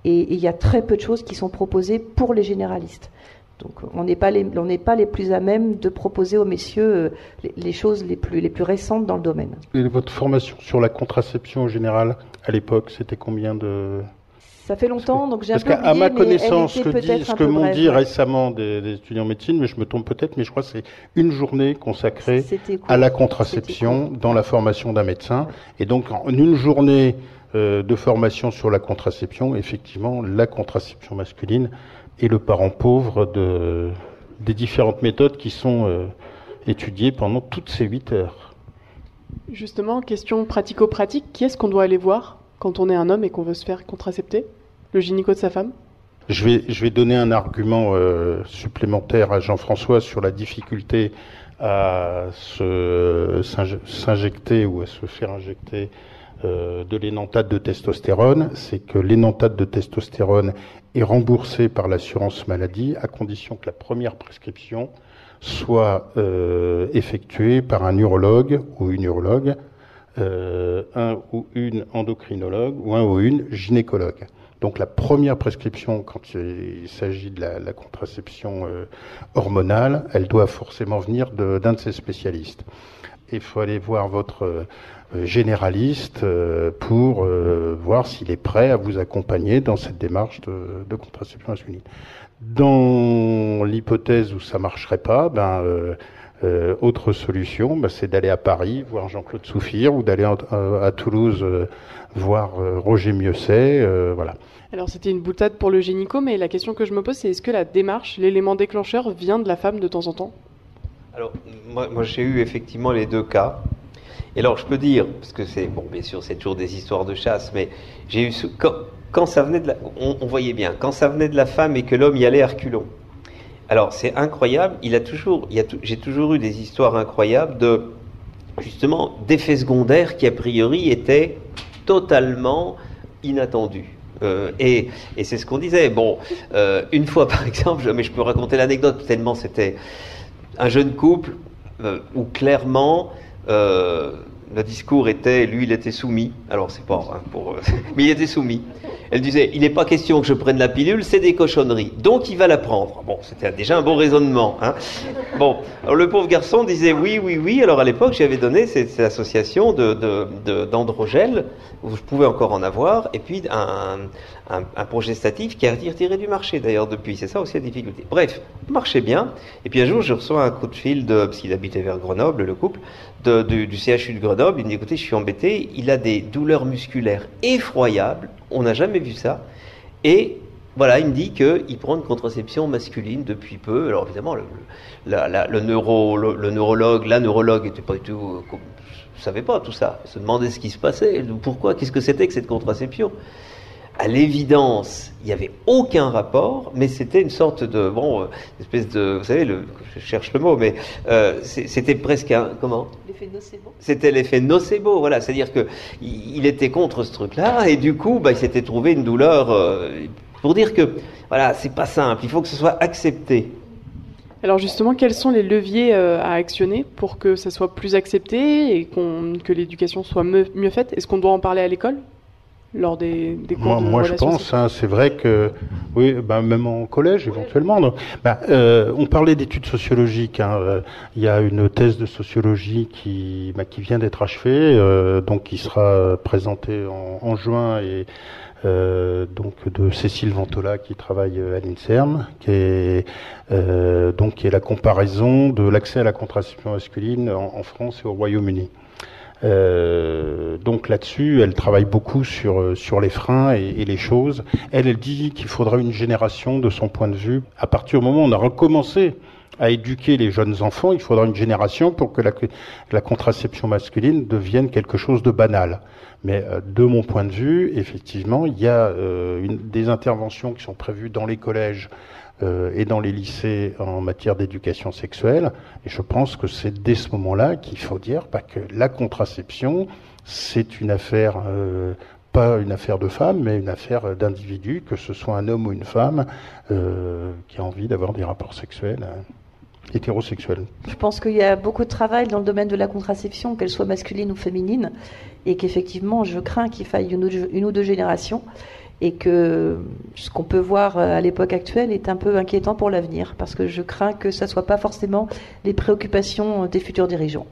Et il y a très peu de choses qui sont proposées pour les généralistes. Donc on n'est pas les, pas les plus à même de proposer aux messieurs euh, les, les choses les plus, les plus récentes dans le domaine. Et votre formation sur la contraception en général, à l'époque, c'était combien de... Ça fait longtemps, donc j'ai un Parce peu qu'à oublié, ma mais connaissance, elle ce était que, dit, ce m'ont dit récemment des, des étudiants en médecine, mais je me trompe peut-être, mais je crois que c'est une journée consacrée à la contraception dans la formation d'un médecin. Et donc, en une journée euh, de formation sur la contraception, effectivement, la contraception masculine est le parent pauvre de, des différentes méthodes qui sont euh, étudiées pendant toutes ces huit heures. Justement, question pratico-pratique, qui est-ce qu'on doit aller voir quand on est un homme et qu'on veut se faire contracepter? Le gynéco de sa femme? Je vais, donner un argument euh, supplémentaire à Jean-François sur la difficulté à s'injecter ou à se faire injecter euh, de l'énantate de testostérone. C'est que l'énantate de testostérone est remboursé par l'assurance maladie à condition que la première prescription soit euh, effectuée par un urologue ou une urologue, un ou une endocrinologue ou un ou une gynécologue. Donc la première prescription, quand il s'agit de la, contraception euh, hormonale, elle doit forcément venir de- d'un de, ces spécialistes. Il faut aller voir votre euh, généraliste euh, pour voir s'il est prêt à vous accompagner dans cette démarche de, de contraception masculine. Dans l'hypothèse où ça marcherait pas, ben autre solution, ben, c'est d'aller à Paris voir Jean-Claude Souffire ou d'aller à, Toulouse voir Roger Mieuxet, voilà. Alors c'était une boutade pour le gynéco, mais la question que je me pose, c'est est-ce que la démarche, l'élément déclencheur, vient de la femme de temps en temps? Alors, moi, j'ai eu effectivement les deux cas. Et alors, je peux dire, parce que c'est, bon, bien sûr, c'est toujours des histoires de chasse, mais j'ai eu, quand, quand ça venait de la, on, voyait bien, quand ça venait de la femme et que l'homme y allait à reculons. Alors, c'est incroyable, il a toujours, j'ai toujours eu des histoires incroyables de, justement, d'effets secondaires qui, a priori, étaient totalement inattendus. Euh, et c'est ce qu'on disait. Bon, euh, une fois, [LAUGHS] par exemple, mais je peux raconter l'anecdote tellement c'était un jeune couple euh, où clairement le discours était, lui, il était soumis. Alors c'est pas, hein, pour, euh, [LAUGHS] mais il était soumis. Elle disait, il n'est pas question que je prenne la pilule, c'est des cochonneries. Donc il va la prendre. Bon, c'était déjà un bon raisonnement. Hein. Bon, le pauvre garçon disait oui, oui, oui. Alors à l'époque, j'avais donné cette, association de, de, de- d'androgel où je pouvais encore en avoir, et puis un, un, un progestatif qui a été retiré du marché d'ailleurs depuis. C'est ça aussi la difficulté. Bref, marchait bien. Et puis un jour, je reçois un coup de fil de, parce qu'il habitait vers Grenoble, le couple, de- du, du CHU de Grenoble. Il me dit écoutez, je suis embêté. Il a des douleurs musculaires effroyables. On n'a jamais vu ça. Et voilà, il me dit qu'il prend une contraception masculine depuis peu. Alors évidemment, le, le neuro, le, neurologue, la neurologue était pas du tout, euh, com- savait pas tout ça. Il se demandait ce qui se passait, pourquoi, qu'est-ce que c'était que cette contraception? À l'évidence, il n'y avait aucun rapport, mais c'était une sorte de, bon, euh, espèce de, vous savez, le, je cherche le mot, mais euh, c'était presque un, comment? L'effet nocebo. c'était l'effet nocebo, voilà, c'est-à-dire que il était contre ce truc-là et du coup, bah, il s'était trouvé une douleur. euh, pour dire que, voilà, c'est pas simple. Il faut que ce soit accepté. Alors justement, quels sont les leviers euh, à actionner pour que ça soit plus accepté et que l'éducation soit mieux faite? Est-ce qu'on doit en parler à l'école? Lors des, des cours Moi, de moi, je pense, hein, c'est vrai que, oui, ben, même en collège éventuellement. donc, ben, euh, on parlait d'études sociologiques. hein, euh, Il y a une thèse de sociologie qui, ben, qui vient d'être achevée, euh, donc qui sera présentée en, en juin et donc de Cécile Ventola qui travaille à l'Inserm, qui est donc qui est la comparaison de l'accès à la contraception masculine en, en France et au Royaume-Uni. Euh, donc là-dessus, elle travaille beaucoup sur euh, sur les freins et, les choses. Elle, dit qu'il faudra une génération, de son point de vue, à partir du moment où on a recommencé à éduquer les jeunes enfants, il faudra une génération pour que la, la contraception masculine devienne quelque chose de banal. Mais euh, de mon point de vue, effectivement, il y a euh, une, des interventions qui sont prévues dans les collèges et dans les lycées en matière d'éducation sexuelle. Et je pense que c'est dès ce moment-là qu'il faut dire bah, que la contraception, c'est une affaire, euh, pas une affaire de femme, mais une affaire d'individu, que ce soit un homme ou une femme euh, qui a envie d'avoir des rapports sexuels. euh, hétérosexuels. Je pense qu'il y a beaucoup de travail dans le domaine de la contraception, qu'elle soit masculine ou féminine, et qu'effectivement, je crains qu'il faille une ou deux générations, et que ce qu'on peut voir à l'époque actuelle est un peu inquiétant pour l'avenir, parce que je crains que ça ne soit pas forcément les préoccupations des futurs dirigeants.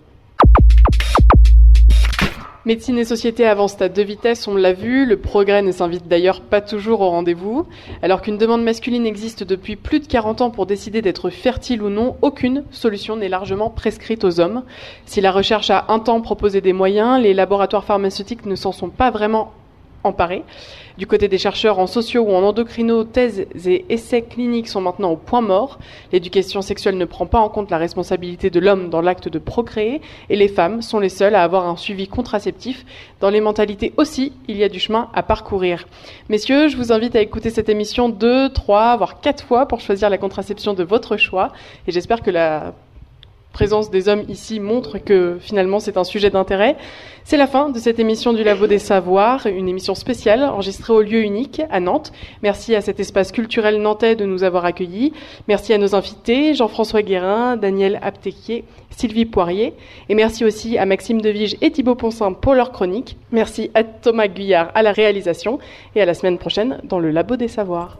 Médecine et société avancent à deux vitesses, on l'a vu. Le progrès ne s'invite d'ailleurs pas toujours au rendez-vous. Alors qu'une demande masculine existe depuis plus de 40 ans pour décider d'être fertile ou non, aucune solution n'est largement prescrite aux hommes. Si la recherche a un temps proposé des moyens, les laboratoires pharmaceutiques ne s'en sont pas vraiment Du côté des chercheurs en sociaux ou en endocrino, thèses et essais cliniques sont maintenant au point mort. L'éducation sexuelle ne prend pas en compte la responsabilité de l'homme dans l'acte de procréer et les femmes sont les seules à avoir un suivi contraceptif. Dans les mentalités aussi, il y a du chemin à parcourir. Messieurs, je vous invite à écouter cette émission deux, trois, voire quatre fois pour choisir la contraception de votre choix et j'espère que la présence des hommes ici montre que finalement c'est un sujet d'intérêt. C'est la fin de cette émission du Labo des Savoirs, une émission spéciale enregistrée au lieu unique à Nantes. Merci à cet espace culturel nantais de nous avoir accueillis. Merci à nos invités, Jean-François Guérin, Daniel Aptequier, Sylvie Poirier. Et merci aussi à Maxime Devige et Thibaut Ponsin pour leur chronique. Merci à Thomas Guyard à la réalisation et à la semaine prochaine dans le Labo des Savoirs.